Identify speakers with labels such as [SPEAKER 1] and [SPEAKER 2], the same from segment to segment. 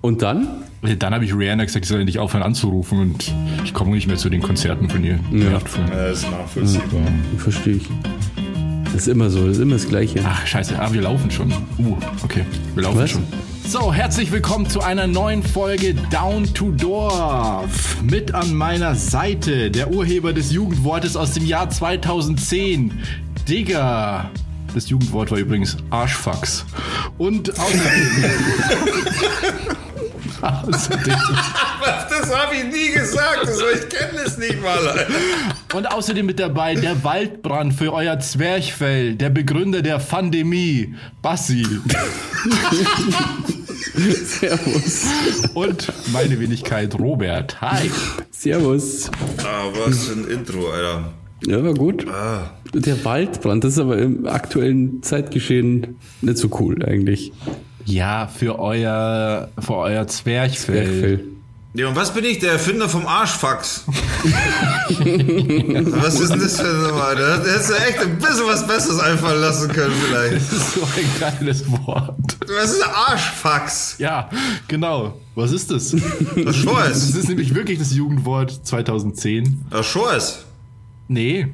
[SPEAKER 1] Und dann?
[SPEAKER 2] Dann habe ich Rihanna gesagt, ich soll nicht aufhören anzurufen und ich komme nicht mehr zu den Konzerten von ihr.
[SPEAKER 1] Ja.
[SPEAKER 3] Das ist nachvollziehbar.
[SPEAKER 1] Verstehe ich. Das ist immer so, das ist immer das Gleiche.
[SPEAKER 2] Ach, scheiße, ah, wir laufen schon. Uh, okay, wir laufen
[SPEAKER 1] Was?
[SPEAKER 2] schon. So, herzlich willkommen zu einer neuen Folge Down to Dorf. Mit an meiner Seite der Urheber des Jugendwortes aus dem Jahr 2010, Digger. Das Jugendwort war übrigens Arschfax. Und außerdem... außerdem
[SPEAKER 3] Das habe ich nie gesagt. Das, ich kenne es nicht mal.
[SPEAKER 2] Und außerdem mit dabei der Waldbrand für euer Zwerchfell, der Begründer der Pandemie, Bassi.
[SPEAKER 1] Servus.
[SPEAKER 2] Und meine Wenigkeit, Robert. Hi.
[SPEAKER 1] Servus.
[SPEAKER 3] Ah, was für ein Intro, Alter.
[SPEAKER 1] Ja, war gut.
[SPEAKER 3] Ah.
[SPEAKER 1] Der Waldbrand, das ist aber im aktuellen Zeitgeschehen nicht so cool eigentlich.
[SPEAKER 2] Ja, für euer, für euer Zwerchfell.
[SPEAKER 1] Bergfell.
[SPEAKER 3] Ja, und was bin ich? Der Erfinder vom Arschfax. was ist denn das für eine Nummer? Da hättest du echt ein bisschen was Besseres einfallen lassen können, vielleicht.
[SPEAKER 2] Das ist so ein geiles Wort.
[SPEAKER 3] Was ist ein Arschfax?
[SPEAKER 2] Ja, genau. Was ist das?
[SPEAKER 3] Das schon
[SPEAKER 2] Das
[SPEAKER 3] ist.
[SPEAKER 2] ist nämlich wirklich das Jugendwort 2010.
[SPEAKER 3] Das schon ist.
[SPEAKER 2] Nee.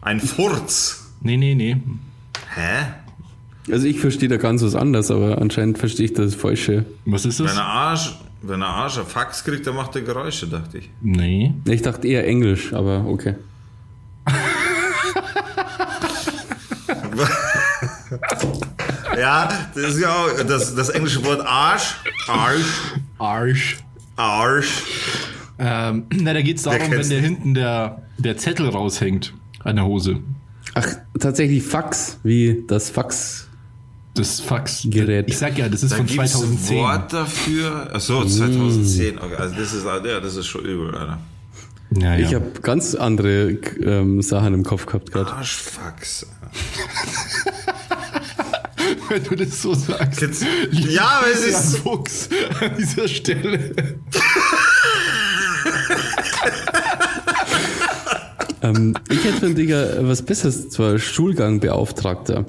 [SPEAKER 3] Ein Furz.
[SPEAKER 2] Nee, nee, nee.
[SPEAKER 3] Hä?
[SPEAKER 1] Also ich verstehe da ganz was anderes, aber anscheinend verstehe ich das Falsche.
[SPEAKER 2] Was ist
[SPEAKER 3] Wenn
[SPEAKER 2] das?
[SPEAKER 3] ein Arsch, wenn ein Arsch ein Fax kriegt, dann macht er Geräusche, dachte ich.
[SPEAKER 2] Nee.
[SPEAKER 1] Ich dachte eher Englisch, aber okay.
[SPEAKER 3] Ja, das ist ja auch das, das englische Wort Arsch. Arsch.
[SPEAKER 2] Arsch.
[SPEAKER 3] Arsch.
[SPEAKER 2] Ähm, na, da geht's darum, wenn der hinten der, der Zettel raushängt an der Hose.
[SPEAKER 1] Ach, tatsächlich Fax, wie das Fax.
[SPEAKER 2] Das Fax.
[SPEAKER 1] Gerät.
[SPEAKER 2] Ich sag ja, das ist
[SPEAKER 3] Da
[SPEAKER 2] von
[SPEAKER 3] gibt es ein
[SPEAKER 2] 2010.
[SPEAKER 3] Wort dafür. Achso, 2010. Okay, also das ist, ja, das ist schon übel, Alter.
[SPEAKER 2] Ja, ja.
[SPEAKER 1] Ich habe ganz andere ähm, Sachen im Kopf gehabt gerade.
[SPEAKER 3] Arschfax.
[SPEAKER 2] wenn du das so sagst.
[SPEAKER 3] Jetzt- Ja, aber es ist-
[SPEAKER 2] Fuchs an dieser Stelle.
[SPEAKER 1] Ähm, ich hätte von Digga was Besseres, zwar Stuhlgangbeauftragter.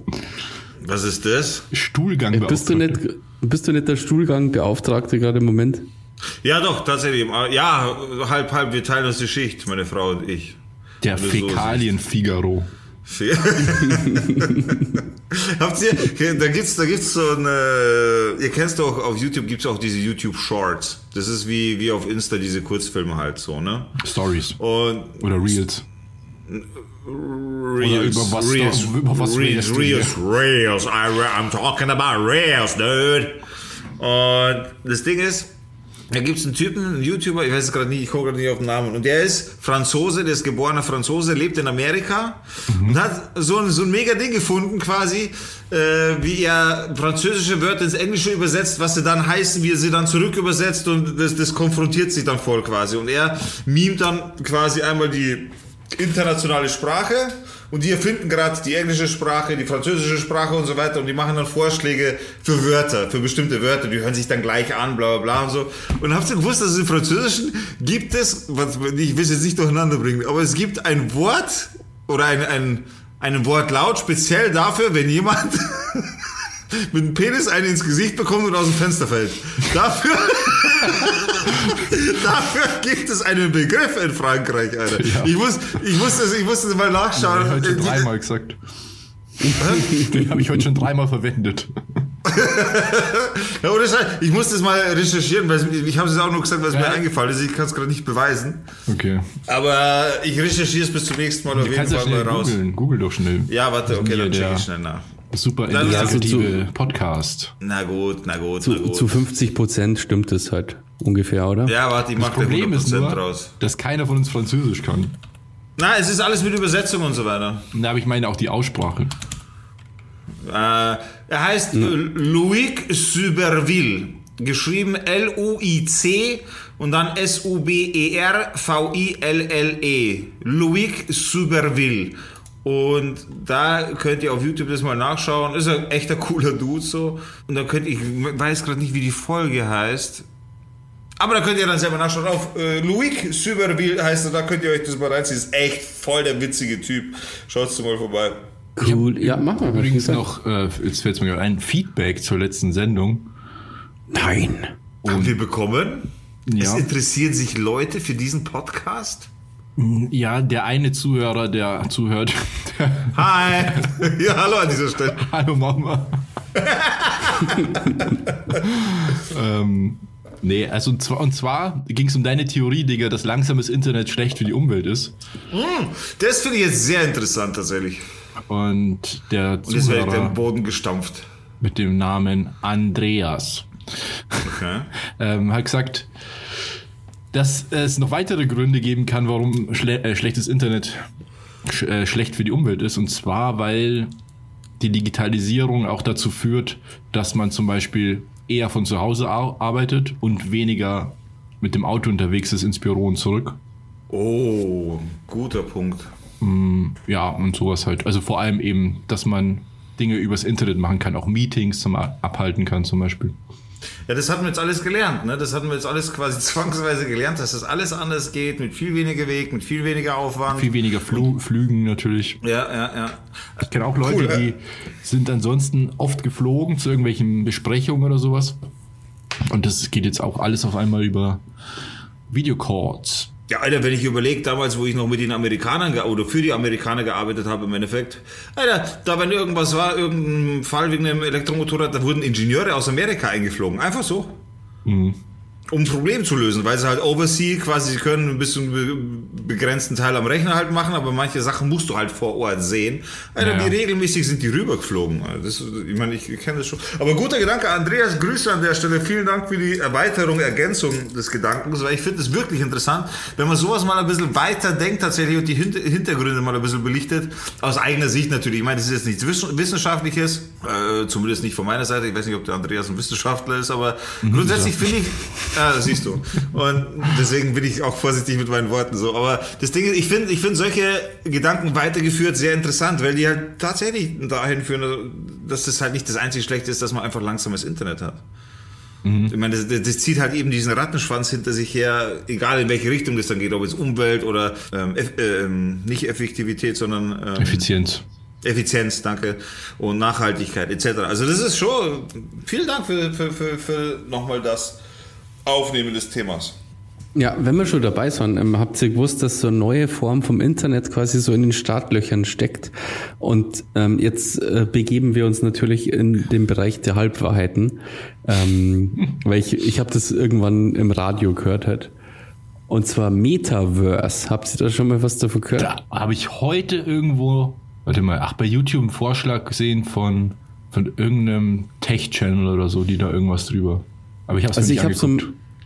[SPEAKER 3] Was ist das?
[SPEAKER 2] Stuhlgang.
[SPEAKER 1] Bist du nicht, bist du nicht der Stuhlgangbeauftragte gerade im Moment?
[SPEAKER 3] Ja, doch, tatsächlich. Ja, halb, halb, wir teilen uns die Schicht, meine Frau und ich.
[SPEAKER 2] Der Fäkalien-Figaro.
[SPEAKER 3] Habt ihr, da gibt's, da gibt's so eine, ihr kennst doch, auf YouTube gibt's auch diese YouTube Shorts. Das ist wie, wie auf Insta diese Kurzfilme halt so, ne?
[SPEAKER 2] Stories.
[SPEAKER 3] Und
[SPEAKER 2] Oder Reels.
[SPEAKER 3] Reels,
[SPEAKER 2] über was-
[SPEAKER 3] Reels,
[SPEAKER 2] über was
[SPEAKER 3] Reels, Reels, Reels, I, I'm talking about Reels, dude. Und das Ding ist, da gibt's einen Typen, einen YouTuber, ich weiß es gerade nicht, ich komme gerade nicht auf den Namen, und der ist Franzose, der ist geborener Franzose, lebt in Amerika und hat so ein, so ein mega Ding gefunden quasi, äh, wie er französische Wörter ins Englische übersetzt, was sie dann heißen, wie er sie dann zurück übersetzt und das, das konfrontiert sich dann voll quasi. Und er mimt dann quasi einmal die internationale Sprache. Und die erfinden gerade die englische Sprache, die französische Sprache und so weiter. Und die machen dann Vorschläge für Wörter, für bestimmte Wörter, die hören sich dann gleich an, bla bla bla und so. Und habt ihr gewusst, dass es im Französischen gibt es, ich will es jetzt nicht durcheinander bringen, aber es gibt ein Wort oder ein, ein, ein Wortlaut speziell dafür, wenn jemand mit dem Penis einen ins Gesicht bekommt und aus dem Fenster fällt. Dafür, dafür gibt es einen Begriff in Frankreich, Alter.
[SPEAKER 2] Ja.
[SPEAKER 3] Ich, muss, ich, muss das, ich muss das mal nachschauen.
[SPEAKER 2] habe ich heute schon
[SPEAKER 3] Die-
[SPEAKER 2] dreimal gesagt. Den habe ich heute schon dreimal verwendet.
[SPEAKER 3] Ja, ohne Scheiß, ich muss das mal recherchieren, weil ich habe es auch nur gesagt, weil es mir
[SPEAKER 2] Ja.
[SPEAKER 3] eingefallen ist. Ich kann es gerade nicht beweisen.
[SPEAKER 2] Okay.
[SPEAKER 3] Aber ich recherchiere es bis zum nächsten Mal auf jeden
[SPEAKER 2] kannst ja
[SPEAKER 3] Fall mal raus.
[SPEAKER 2] Google doch schnell.
[SPEAKER 3] Ja, warte, okay, dann check
[SPEAKER 2] der
[SPEAKER 3] ich schnell nach.
[SPEAKER 2] Super investigative Podcast.
[SPEAKER 3] Na gut, na gut, na
[SPEAKER 1] Zu,
[SPEAKER 3] gut.
[SPEAKER 1] zu 50 Prozent stimmt es halt ungefähr, oder?
[SPEAKER 3] ja, warte, ich mache da
[SPEAKER 2] Problem
[SPEAKER 3] 100%
[SPEAKER 2] ist nur,
[SPEAKER 3] draus.
[SPEAKER 2] dass keiner von uns Französisch kann.
[SPEAKER 3] Na, es ist alles mit Übersetzung und so weiter.
[SPEAKER 2] Da habe ich meine auch die Aussprache.
[SPEAKER 3] Äh, er heißt äh, Loic Suberville. Geschrieben L-U-I-C und dann E S-U-B-E-R-V-I-L-L-E. Loic Suberville. Und da könnt ihr auf YouTube das mal nachschauen. Ist ein echter cooler Dude so. Und dann könnt ich weiß gerade nicht, wie die Folge heißt. Aber da könnt ihr dann selber nachschauen. Auf äh, Loic Suberville heißt er, da könnt ihr euch das mal reinziehen. Ist echt voll der witzige Typ. Schaut's mal vorbei.
[SPEAKER 1] Cool. Ja, mach mal.
[SPEAKER 2] Übrigens noch, äh, jetzt fällt es mir gerade ein, Feedback zur letzten Sendung.
[SPEAKER 1] Nein.
[SPEAKER 3] Haben wir bekommen? Es
[SPEAKER 2] Ja.
[SPEAKER 3] interessieren sich Leute für diesen Podcast?
[SPEAKER 2] Ja, der eine Zuhörer, der zuhört.
[SPEAKER 3] Hi! ja, hallo an dieser Stelle.
[SPEAKER 2] Hallo Mama. ähm, nee, also und zwar, zwar ging es um deine Theorie, Digga, dass langsames Internet schlecht für die Umwelt ist.
[SPEAKER 3] Das finde ich jetzt sehr interessant tatsächlich.
[SPEAKER 2] Und der
[SPEAKER 3] Und jetzt werde ich
[SPEAKER 2] Zuhörer
[SPEAKER 3] den Boden gestampft.
[SPEAKER 2] mit dem Namen Andreas
[SPEAKER 3] Okay.
[SPEAKER 2] ähm, hat gesagt, dass es noch weitere Gründe geben kann, warum schle äh, schlechtes Internet sch äh, schlecht für die Umwelt ist. Und zwar, weil die Digitalisierung auch dazu führt, dass man zum Beispiel eher von zu Hause ar arbeitet und weniger mit dem Auto unterwegs ist ins Büro und zurück.
[SPEAKER 3] Oh, guter Punkt.
[SPEAKER 2] Ja, und sowas halt. Also vor allem eben, dass man Dinge übers Internet machen kann, auch Meetings zum abhalten kann zum Beispiel.
[SPEAKER 3] Ja, das hatten wir jetzt alles gelernt, ne? Das hatten wir jetzt alles quasi zwangsweise gelernt, dass das alles anders geht, mit viel weniger Weg, mit viel weniger Aufwand.
[SPEAKER 2] Viel weniger Flu Flügen natürlich.
[SPEAKER 3] ja, ja, ja.
[SPEAKER 2] Ich kenne auch Leute,
[SPEAKER 3] Cool, ja.
[SPEAKER 2] die sind ansonsten oft geflogen zu irgendwelchen Besprechungen oder sowas. Und das geht jetzt auch alles auf einmal über Videocalls.
[SPEAKER 3] Ja, Alter, wenn ich überlege, damals, wo ich noch mit den Amerikanern oder für die Amerikaner gearbeitet habe, im Endeffekt, Alter, da wenn irgendwas war, irgendein Fall wegen einem Elektromotorrad, da wurden Ingenieure aus Amerika eingeflogen. Einfach so. Um ein Problem zu lösen, weil sie halt oversee quasi, sie können ein bisschen be begrenzten Teil am Rechner halt machen, aber manche Sachen musst du halt vor Ort sehen. Alter,
[SPEAKER 2] Ja.
[SPEAKER 3] wie regelmäßig sind die rübergeflogen. Also Das, ich meine, ich kenne das schon. Aber guter Gedanke, Andreas, Grüße an der Stelle. Vielen Dank für die Erweiterung, Ergänzung des Gedankens, weil ich finde es wirklich interessant, wenn man sowas mal ein bisschen weiter denkt tatsächlich und die Hinter Hintergründe mal ein bisschen belichtet. Aus eigener Sicht natürlich. Ich meine, das ist jetzt nichts Wiss- Wissenschaftliches, äh, zumindest nicht von meiner Seite. Ich weiß nicht, ob der Andreas ein Wissenschaftler ist, aber grundsätzlich finde ich, ja, das siehst du. Und deswegen bin ich auch vorsichtig mit meinen Worten so. Aber das Ding ist, ich finde, ich finde solche Gedanken weitergeführt sehr interessant, weil die halt tatsächlich dahin führen, dass das halt nicht das einzige Schlechte ist, dass man einfach langsames Internet hat. Ich meine, das, das zieht halt eben diesen Rattenschwanz hinter sich her, egal in welche Richtung das dann geht, ob es Umwelt oder ähm, ähm, nicht Effektivität, sondern ähm,
[SPEAKER 2] Effizienz.
[SPEAKER 3] Effizienz, danke, und Nachhaltigkeit etc. Also das ist schon, vielen Dank für, für, für, für nochmal das Aufnehmen des Themas.
[SPEAKER 1] Ja, wenn wir schon dabei sind, ähm, habt ihr gewusst, dass so eine neue Form vom Internet quasi so in den Startlöchern steckt. Und ähm, jetzt äh, begeben wir uns natürlich in den Bereich der Halbwahrheiten, ähm, weil ich, ich habe das irgendwann im Radio gehört halt. Und zwar Metaverse. Habt ihr da schon mal was davon gehört?
[SPEAKER 2] Da habe ich heute irgendwo, warte mal, ach, bei YouTube einen Vorschlag gesehen von, von irgendeinem Tech-Channel oder so, die da irgendwas drüber. Aber ich habe
[SPEAKER 1] Also ich habe so, ein,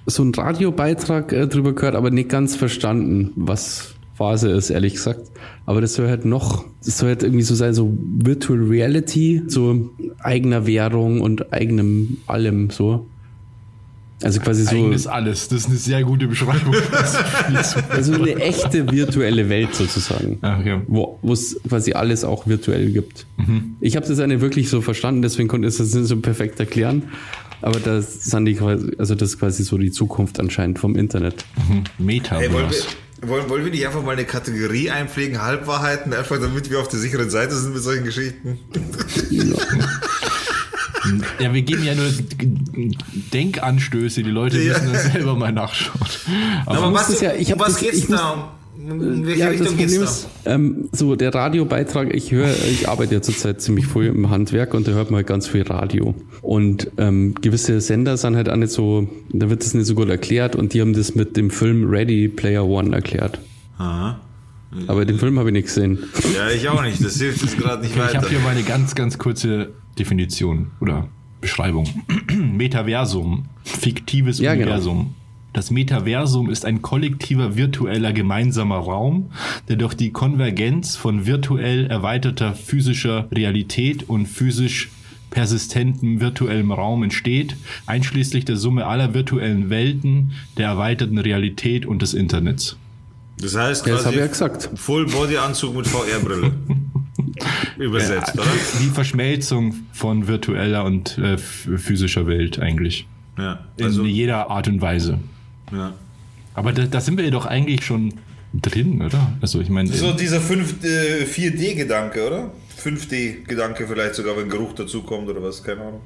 [SPEAKER 1] so einen Radiobeitrag äh, drüber gehört, aber nicht ganz verstanden, was Phase ist, ehrlich gesagt. Aber das soll halt noch, das soll halt irgendwie so sein, so Virtual Reality, so eigener Währung und eigenem allem so. Also quasi so,
[SPEAKER 2] Eigenes alles. Das ist eine sehr gute Beschreibung.
[SPEAKER 1] also eine echte virtuelle Welt sozusagen.
[SPEAKER 2] Ach, ja.
[SPEAKER 1] Wo es quasi alles auch virtuell gibt. Ich habe das eine wirklich so verstanden, deswegen konnte ich das nicht so perfekt erklären. Aber das sind die quasi, also das ist quasi so die Zukunft anscheinend vom Internet.
[SPEAKER 2] Metaverse.
[SPEAKER 3] Hey, wollen, wir, wollen, wollen wir nicht einfach mal eine Kategorie einpflegen, Halbwahrheiten, einfach damit wir auf der sicheren Seite sind mit solchen Geschichten?
[SPEAKER 2] Ja, wir geben ja nur Denkanstöße. Die Leute
[SPEAKER 3] Ja.
[SPEAKER 2] müssen das selber mal nachschauen. Aber,
[SPEAKER 3] Aber was,
[SPEAKER 1] es ja- ich
[SPEAKER 3] um
[SPEAKER 1] hab
[SPEAKER 3] was
[SPEAKER 1] das-
[SPEAKER 3] geht's da? Um in welche
[SPEAKER 1] Ja, das
[SPEAKER 3] Richtung geht's
[SPEAKER 1] Problem
[SPEAKER 3] da?
[SPEAKER 1] ist, ähm, so der Radiobeitrag, ich höre, ich arbeite ja zurzeit ziemlich früh im Handwerk und da hört man halt ganz viel Radio. Und ähm, gewisse Sender sind halt auch nicht so, da wird das nicht so gut erklärt und die haben das mit dem Film Ready Player One erklärt.
[SPEAKER 3] Aha.
[SPEAKER 1] Aber den Film habe ich nicht gesehen.
[SPEAKER 3] Ja, ich auch nicht. Das hilft jetzt gerade nicht
[SPEAKER 2] ich
[SPEAKER 3] weiter.
[SPEAKER 2] habe hier mal eine ganz, ganz kurze Definition oder Beschreibung. Metaversum, fiktives
[SPEAKER 1] Ja, genau.
[SPEAKER 2] Das Metaversum ist ein kollektiver virtueller gemeinsamer Raum, der durch die Konvergenz von virtuell erweiterter physischer Realität und physisch persistentem virtuellem Raum entsteht, einschließlich der Summe aller virtuellen Welten, der erweiterten Realität und des Internets.
[SPEAKER 3] Das heißt
[SPEAKER 1] Ja, das
[SPEAKER 3] quasi
[SPEAKER 1] habe ich ja gesagt.
[SPEAKER 3] Full-Body-Anzug mit VR-Brille. Übersetzt,
[SPEAKER 2] Ja,
[SPEAKER 3] oder?
[SPEAKER 2] Die Verschmelzung von virtueller und äh, physischer Welt eigentlich.
[SPEAKER 3] Ja.
[SPEAKER 2] In
[SPEAKER 3] Also,
[SPEAKER 2] jeder Art und Weise.
[SPEAKER 3] Ja.
[SPEAKER 2] Aber da, da sind wir ja doch eigentlich schon drin, oder? Also ich meine,
[SPEAKER 3] So dieser 5, äh, 4D-Gedanke, oder? 5D-Gedanke vielleicht sogar, wenn Geruch dazukommt oder was, keine Ahnung.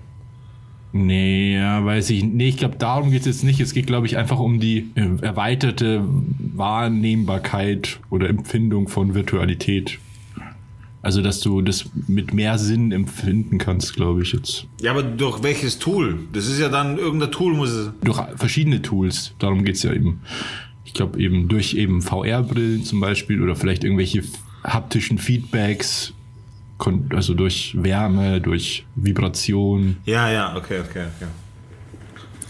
[SPEAKER 2] Nee, ja, weiß ich. Nee, ich glaube, darum geht es jetzt nicht. Es geht, glaube ich, einfach um die äh, erweiterte Wahrnehmbarkeit oder Empfindung von Virtualität. Also, dass du das mit mehr Sinn empfinden kannst, glaube ich jetzt.
[SPEAKER 3] Ja, aber durch welches Tool? Das ist ja dann irgendein Tool, muss es.
[SPEAKER 2] Durch verschiedene Tools. Darum geht's ja eben. Ich glaube eben durch eben VR-Brillen zum Beispiel oder vielleicht irgendwelche haptischen Feedbacks, also durch Wärme, durch Vibration.
[SPEAKER 3] Ja, ja, okay, okay, okay.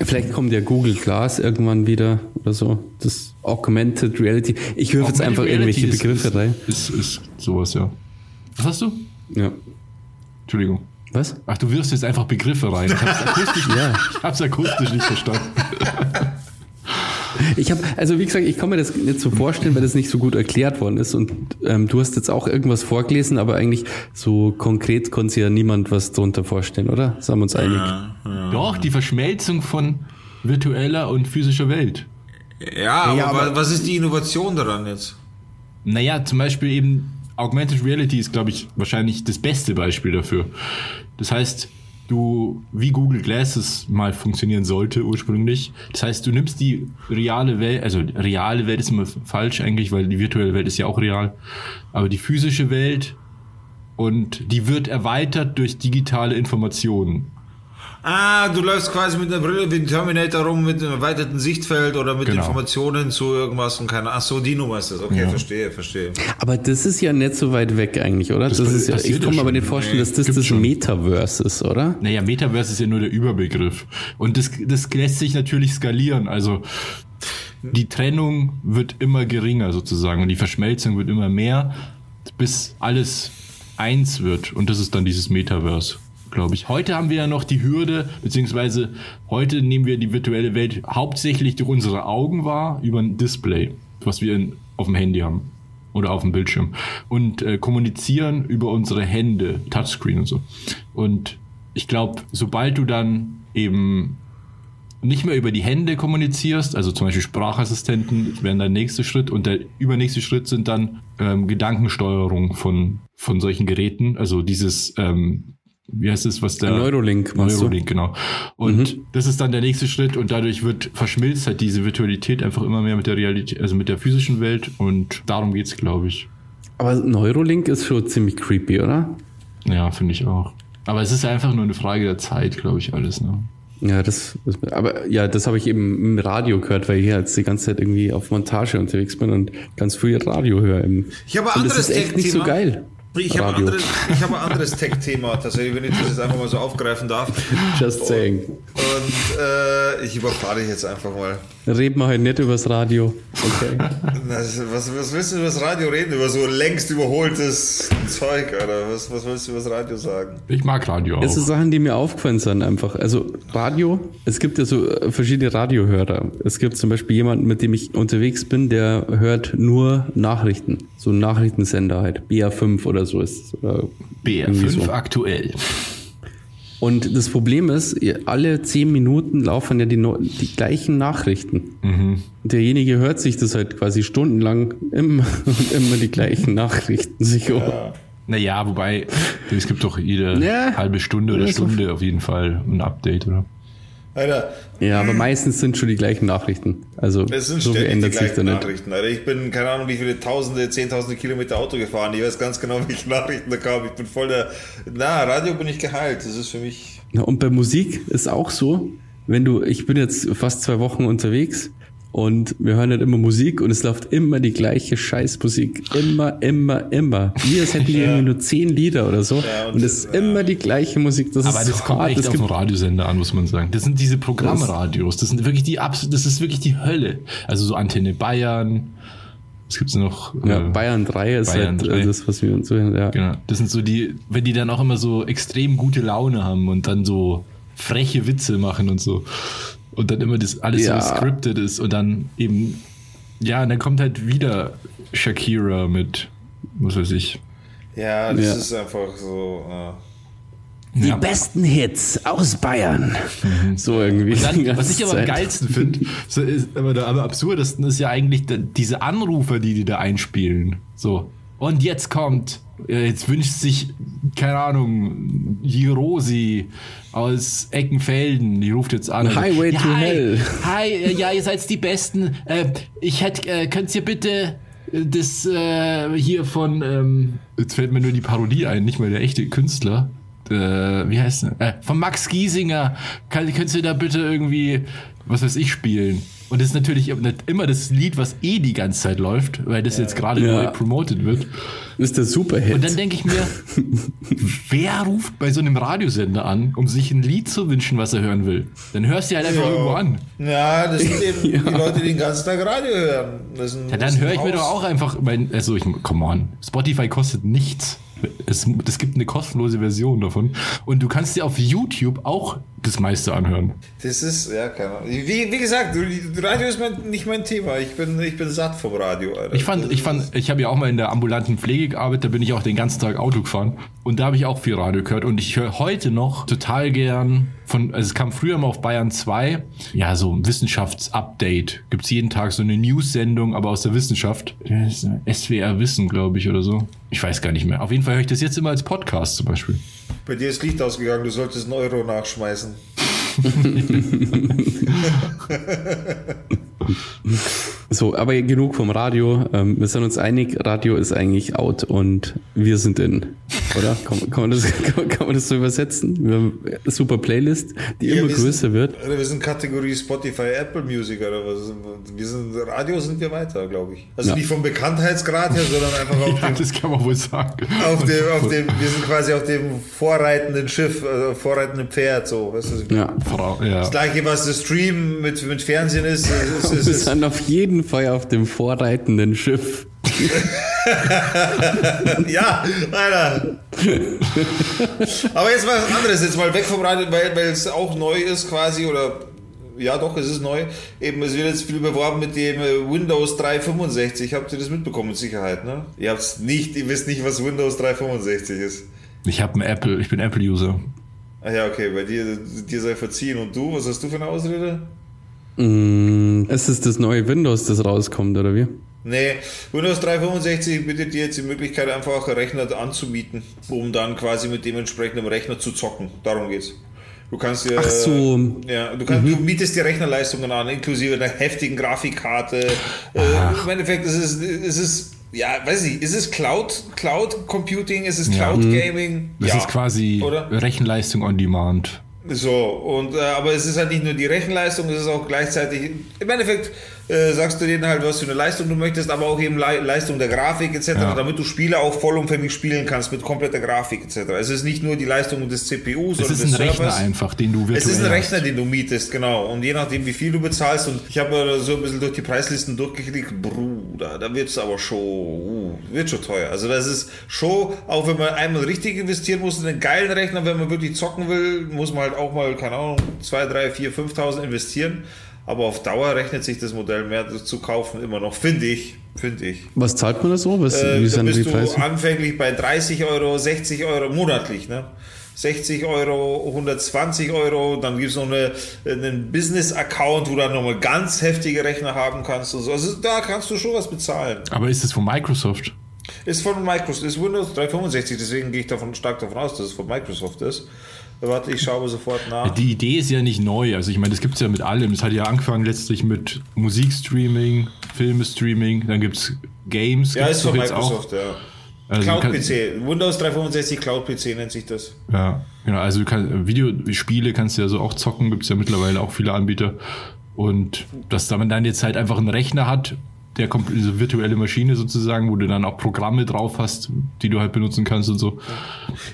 [SPEAKER 1] Vielleicht kommt ja Google Glass irgendwann wieder oder so. Das Augmented Reality. Ich wirf jetzt einfach irgendwelche
[SPEAKER 2] Reality
[SPEAKER 1] Begriffe
[SPEAKER 2] ist,
[SPEAKER 1] rein.
[SPEAKER 2] Ist, ist sowas, ja. Was hast du?
[SPEAKER 1] Ja.
[SPEAKER 2] Entschuldigung.
[SPEAKER 1] Was?
[SPEAKER 2] Ach, du wirfst jetzt einfach Begriffe rein. Ich hab's akustisch,
[SPEAKER 1] Ja.
[SPEAKER 2] ich hab's akustisch nicht verstanden.
[SPEAKER 1] Ich habe, also wie gesagt, ich kann mir das nicht so vorstellen, weil das nicht so gut erklärt worden ist. Und ähm, du hast jetzt auch irgendwas vorgelesen, aber eigentlich so konkret konnte sich ja niemand was drunter vorstellen, oder? Sagen wir uns einig.
[SPEAKER 2] Doch, die Verschmelzung von virtueller und physischer Welt.
[SPEAKER 3] Ja, aber,
[SPEAKER 1] Ja, aber-
[SPEAKER 3] wa- was ist die Innovation daran jetzt?
[SPEAKER 2] Naja, zum Beispiel eben Augmented Reality ist, glaube ich, wahrscheinlich das beste Beispiel dafür. Das heißt, du, wie Google Glasses mal funktionieren sollte ursprünglich. Das heißt, du nimmst die reale Welt, also reale Welt ist immer falsch eigentlich, weil die virtuelle Welt ist ja auch real, aber die physische Welt und die wird erweitert durch digitale Informationen.
[SPEAKER 3] Ah, du läufst quasi mit einer Brille wie ein Terminator rum mit einem erweiterten Sichtfeld oder mit
[SPEAKER 2] Genau.
[SPEAKER 3] Informationen zu irgendwas und keine Ach so, die Nummer ist das. Okay,
[SPEAKER 2] Ja.
[SPEAKER 3] verstehe, verstehe.
[SPEAKER 1] Aber das ist ja nicht so weit weg eigentlich, oder? Das, ist ja, ich kann mir aber nicht vorstellen, dass das das
[SPEAKER 2] schon.
[SPEAKER 1] Metaverse ist, oder?
[SPEAKER 2] Naja, Metaverse ist ja nur der Überbegriff. Und das, das lässt sich natürlich skalieren. Also die Trennung wird immer geringer sozusagen und die Verschmelzung wird immer mehr, bis alles eins wird. Und das ist dann dieses Metaverse, glaube ich. Heute haben wir ja noch die Hürde, beziehungsweise heute nehmen wir die virtuelle Welt hauptsächlich durch unsere Augen wahr, über ein Display, was wir in, auf dem Handy haben oder auf dem Bildschirm und äh, kommunizieren über unsere Hände, Touchscreen und so. Und ich glaube, sobald du dann eben nicht mehr über die Hände kommunizierst, also zum Beispiel Sprachassistenten wären der nächste Schritt und der übernächste Schritt sind dann ähm, Gedankensteuerung von, von solchen Geräten, also dieses, ähm, wie heißt es, was der
[SPEAKER 1] Neurolink, du?
[SPEAKER 2] Neurolink, genau. Und das ist dann der nächste Schritt und dadurch wird verschmilzt halt diese Virtualität einfach immer mehr mit der Realität, also mit der physischen Welt und darum geht's, glaube ich.
[SPEAKER 1] Aber Neurolink ist schon ziemlich creepy, oder?
[SPEAKER 2] Ja, finde ich auch. Aber es ist einfach nur eine Frage der Zeit, glaube ich, alles, ne?
[SPEAKER 1] Ja, das, das aber ja, das habe ich eben im Radio gehört, weil ich hier jetzt die ganze Zeit irgendwie auf Montage unterwegs bin und ganz viel Radio höre.
[SPEAKER 3] Ich habe ein
[SPEAKER 1] und das
[SPEAKER 3] anderes
[SPEAKER 1] ist echt nicht so geil.
[SPEAKER 3] Ich habe anderes, ich habe ein anderes Tech-Thema, tatsächlich, wenn ich das jetzt einfach mal so aufgreifen darf.
[SPEAKER 1] Just saying.
[SPEAKER 3] Und äh, ich überfahre dich jetzt einfach mal.
[SPEAKER 1] Reden wir heute nicht übers Radio. Okay.
[SPEAKER 3] Was, was, was willst du über das Radio reden? Über so längst überholtes Zeug, oder? Was, was willst du über das Radio sagen?
[SPEAKER 2] Ich mag Radio auch.
[SPEAKER 1] Das sind Sachen, die mir aufgefallen sind einfach. Also Radio, es gibt ja so äh, verschiedene Radiohörer. Es gibt zum Beispiel jemanden, mit dem ich unterwegs bin, der hört nur Nachrichten. So ein Nachrichtensender halt. BA5 oder so ist es. Oder irgendwie
[SPEAKER 2] BR5
[SPEAKER 1] so.
[SPEAKER 2] aktuell.
[SPEAKER 1] Und das Problem ist, alle zehn Minuten laufen ja die, Neu- die gleichen Nachrichten.
[SPEAKER 2] Mhm.
[SPEAKER 1] Derjenige hört sich das halt quasi stundenlang immer und immer die gleichen Nachrichten sich um.
[SPEAKER 2] Naja, wobei, es gibt doch jede
[SPEAKER 1] Ja.
[SPEAKER 2] halbe Stunde oder
[SPEAKER 1] Ja,
[SPEAKER 2] Stunde auf jeden Fall ein Update, oder?
[SPEAKER 3] Alter,
[SPEAKER 1] Ja, aber meistens sind schon die gleichen Nachrichten. Also
[SPEAKER 3] es sind
[SPEAKER 1] so
[SPEAKER 3] ständig die
[SPEAKER 1] sich
[SPEAKER 3] gleichen. Nachrichten. Alter, ich bin, keine Ahnung, wie viele Tausende, Zehntausende Kilometer Auto gefahren. Ich weiß ganz genau, welche Nachrichten da kamen. Ich bin voll der... Na, Radio bin ich geheilt. Das ist für mich...
[SPEAKER 1] Ja, und bei Musik ist auch so, wenn du, ich bin jetzt fast zwei Wochen unterwegs und wir hören halt immer Musik und es läuft immer die gleiche Scheißmusik. Immer, immer, immer. Wie als hätten die irgendwie nur zehn Lieder oder so.
[SPEAKER 3] Ja, und
[SPEAKER 1] und es ist
[SPEAKER 3] das-
[SPEAKER 1] immer die gleiche Musik. Das
[SPEAKER 2] Aber
[SPEAKER 1] ist
[SPEAKER 2] das
[SPEAKER 1] so
[SPEAKER 2] kommt
[SPEAKER 1] hart.
[SPEAKER 2] echt
[SPEAKER 1] Es
[SPEAKER 2] auf den
[SPEAKER 1] gibt,
[SPEAKER 2] Radiosender an, muss man sagen. Das sind diese Programmradios. Das sind wirklich die Abs das ist wirklich die Hölle. Also so Antenne Bayern. Was gibt's noch?
[SPEAKER 1] ja,
[SPEAKER 2] Äh,
[SPEAKER 1] Bayern 3 ist
[SPEAKER 2] Bayern
[SPEAKER 1] halt
[SPEAKER 2] 3.
[SPEAKER 1] äh, das, was wir uns so, ja.
[SPEAKER 2] Genau. Das sind so die, wenn die dann auch immer so extrem gute Laune haben und dann so freche Witze machen und so. Und dann immer das alles
[SPEAKER 1] Ja.
[SPEAKER 2] so scripted ist und dann eben, ja, und dann kommt halt wieder Shakira mit, was weiß ich.
[SPEAKER 3] Ja, das
[SPEAKER 1] Ja.
[SPEAKER 3] ist einfach so... Äh,
[SPEAKER 1] Die
[SPEAKER 2] Ja.
[SPEAKER 1] besten Hits aus Bayern. So irgendwie.
[SPEAKER 2] Dann, was ich aber am geilsten finde, so ist, aber, der- aber absurdesten ist ja eigentlich diese Anrufer, die die da einspielen. So. Und jetzt kommt, jetzt wünscht sich, keine Ahnung, Jirosi aus Eckenfelden, die ruft jetzt an.
[SPEAKER 1] Highway
[SPEAKER 2] ja,
[SPEAKER 1] to
[SPEAKER 2] hi,
[SPEAKER 1] Hell.
[SPEAKER 2] Hi, äh, ja, ihr seid die Besten. Äh, ich hätte, äh, könnt ihr bitte äh, das äh, hier von, ähm, jetzt fällt mir nur die Parodie ein, nicht mal der echte Künstler. Äh, wie heißt der? Äh, von Max Giesinger. Kann, könntest du da bitte irgendwie, was weiß ich, spielen? Und das ist natürlich immer das Lied, was eh die ganze Zeit läuft, weil das jetzt gerade
[SPEAKER 1] Ja.
[SPEAKER 2] neu promoted wird.
[SPEAKER 1] Das ist der Superhit.
[SPEAKER 2] Und dann denke ich mir, wer ruft bei so einem Radiosender an, um sich ein Lied zu wünschen, was er hören will? Dann hörst du halt einfach
[SPEAKER 3] Ja.
[SPEAKER 2] irgendwo an.
[SPEAKER 3] Ja, das sind eben die Leute, die den ganzen Tag Radio hören. Das sind,
[SPEAKER 2] Ja, dann höre ich mir doch auch einfach, mein, also ich, come on, Spotify kostet nichts. Es, es gibt eine kostenlose Version davon. Und du kannst dir auf YouTube auch das meiste anhören.
[SPEAKER 3] Das ist, ja, keine Ahnung. Wie, wie gesagt, Radio ist mein, nicht mein Thema. Ich bin, ich bin satt vom Radio, Alter.
[SPEAKER 2] Ich fand, ich fand, ich habe ja auch mal in der ambulanten Pflege gearbeitet, da bin ich auch den ganzen Tag Auto gefahren. Und da habe ich auch viel Radio gehört. Und ich höre heute noch total gern von, also es kam früher mal auf Bayern 2, ja, so ein Wissenschaftsupdate. Gibt's jeden Tag so eine News-Sendung, aber aus der Wissenschaft. SWR Wissen, glaube ich, oder so. Ich weiß gar nicht mehr. Auf jeden Fall höre ich das jetzt immer als Podcast zum Beispiel.
[SPEAKER 3] Bei dir ist Licht ausgegangen, du solltest einen Euro nachschmeißen.
[SPEAKER 1] So, aber genug vom Radio. Ähm, wir sind uns einig, Radio ist eigentlich out und wir sind in. Oder? Kann, man- kann, man, das, kann, man, kann man das so übersetzen? Wir haben eine super Playlist, die
[SPEAKER 3] Ja,
[SPEAKER 1] immer
[SPEAKER 3] wir sind-
[SPEAKER 1] größer wird.
[SPEAKER 3] Oder wir sind Kategorie Spotify, Apple Music oder was? Wir sind, Radio sind wir weiter, glaube ich. Also
[SPEAKER 1] Ja.
[SPEAKER 3] nicht vom Bekanntheitsgrad her, sondern einfach auf
[SPEAKER 2] Ja,
[SPEAKER 3] dem,
[SPEAKER 2] das kann man wohl sagen.
[SPEAKER 3] auf dem, auf dem, wir sind quasi auf dem vorreitenden Schiff, also vorreitenden Pferd, so. Weißt du?
[SPEAKER 1] Ja.
[SPEAKER 2] Frau, ja.
[SPEAKER 3] Das gleiche, was das Stream mit, mit Fernsehen ist, ist, ist,
[SPEAKER 1] Wir
[SPEAKER 3] ist,
[SPEAKER 1] sind auf jeden Fall auf dem vorreitenden Schiff.
[SPEAKER 3] Ja, Alter. Aber jetzt mal was anderes, jetzt mal weg vom Radio, weil, weil es auch neu ist quasi, oder ja doch, es ist neu. Eben, es wird jetzt viel beworben mit dem äh, Windows 365. Habt ihr das mitbekommen mit Sicherheit, ne? Ihr habt's nicht, ihr wisst nicht, was Windows 365 ist.
[SPEAKER 2] Ich habe ein Apple, ich bin Apple-User.
[SPEAKER 3] Ah ja, okay, bei dir, dir sei verziehen. Und du, was hast du für eine Ausrede?
[SPEAKER 1] Mm, ist es das neue Windows, das rauskommt, oder wie?
[SPEAKER 3] Nee, Windows 365 bietet dir jetzt die Möglichkeit, einfach Rechner anzumieten, um dann quasi mit dem entsprechenden Rechner zu zocken. Darum geht's. Du kannst dir.
[SPEAKER 1] Ach so. Mhm.
[SPEAKER 3] Ja, du, kannst, du mietest dir Rechnerleistungen an, inklusive einer heftigen Grafikkarte. Äh, Im Endeffekt ist es, es ist, ja, weiß ich, ist es Cloud, Cloud Computing, ist es
[SPEAKER 2] Ja.
[SPEAKER 3] Cloud Gaming?
[SPEAKER 2] Das
[SPEAKER 3] ja.
[SPEAKER 2] ist quasi
[SPEAKER 3] Oder?
[SPEAKER 2] Rechenleistung on Demand.
[SPEAKER 3] So, und, äh, aber es ist halt nicht nur die Rechenleistung, es ist auch gleichzeitig, im Endeffekt äh, sagst du denen halt, was für eine Leistung du möchtest, aber auch eben Le Leistung der Grafik etc.,
[SPEAKER 2] Ja.
[SPEAKER 3] damit du Spiele auch vollumfänglich spielen kannst mit kompletter Grafik etc. Es ist nicht nur die Leistung des CPUs
[SPEAKER 2] Es
[SPEAKER 3] oder
[SPEAKER 2] ist
[SPEAKER 3] des
[SPEAKER 2] ein Rechner
[SPEAKER 3] Servers.
[SPEAKER 2] einfach, den du
[SPEAKER 3] Es ist ein
[SPEAKER 2] hast.
[SPEAKER 3] Rechner, den du mietest, genau. Und je nachdem, wie viel du bezahlst, und ich habe so ein bisschen durch die Preislisten durchgeklickt, Bruder, da wird's aber schon, uh, wird schon teuer. Also das ist schon, auch wenn man einmal richtig investieren muss in einen geilen Rechner, wenn man wirklich zocken will, muss man halt auch mal, keine Ahnung, 2, 3, 4, 5.000 investieren. Aber auf Dauer rechnet sich das Modell mehr zu kaufen immer noch, finde ich, finde ich.
[SPEAKER 1] Was zahlt man da so? Was,
[SPEAKER 3] Äh,
[SPEAKER 1] wie
[SPEAKER 3] da
[SPEAKER 1] sind die
[SPEAKER 3] bist du
[SPEAKER 1] Preise?
[SPEAKER 3] anfänglich bei 30 Euro, 60 Euro monatlich, ne? 60 Euro, 120 Euro, dann gibt es noch eine, einen Business-Account, wo du dann nochmal ganz heftige Rechner haben kannst. Und so. Also da kannst du schon was bezahlen.
[SPEAKER 2] Aber ist es von Microsoft?
[SPEAKER 3] Ist von Microsoft, ist Windows 365, deswegen gehe ich davon stark davon aus, dass es von Microsoft ist. Warte, ich schaue sofort nach.
[SPEAKER 2] Die Idee ist ja nicht neu. Also ich meine, das gibt es ja mit allem. Es hat ja angefangen letztlich mit Musikstreaming, Filmestreaming, dann gibt es Games.
[SPEAKER 3] ja, ist von Microsoft, ja.
[SPEAKER 2] Also kann-
[SPEAKER 3] Cloud-PC, Windows 365 Cloud-PC nennt sich das.
[SPEAKER 2] Ja, genau. Also du kannst Videospiele kannst du ja so auch zocken, gibt es ja mittlerweile auch viele Anbieter. Und dass da man dann jetzt halt einfach einen Rechner hat, der kommt diese virtuelle Maschine sozusagen, wo du dann auch Programme drauf hast, die du halt benutzen kannst und so.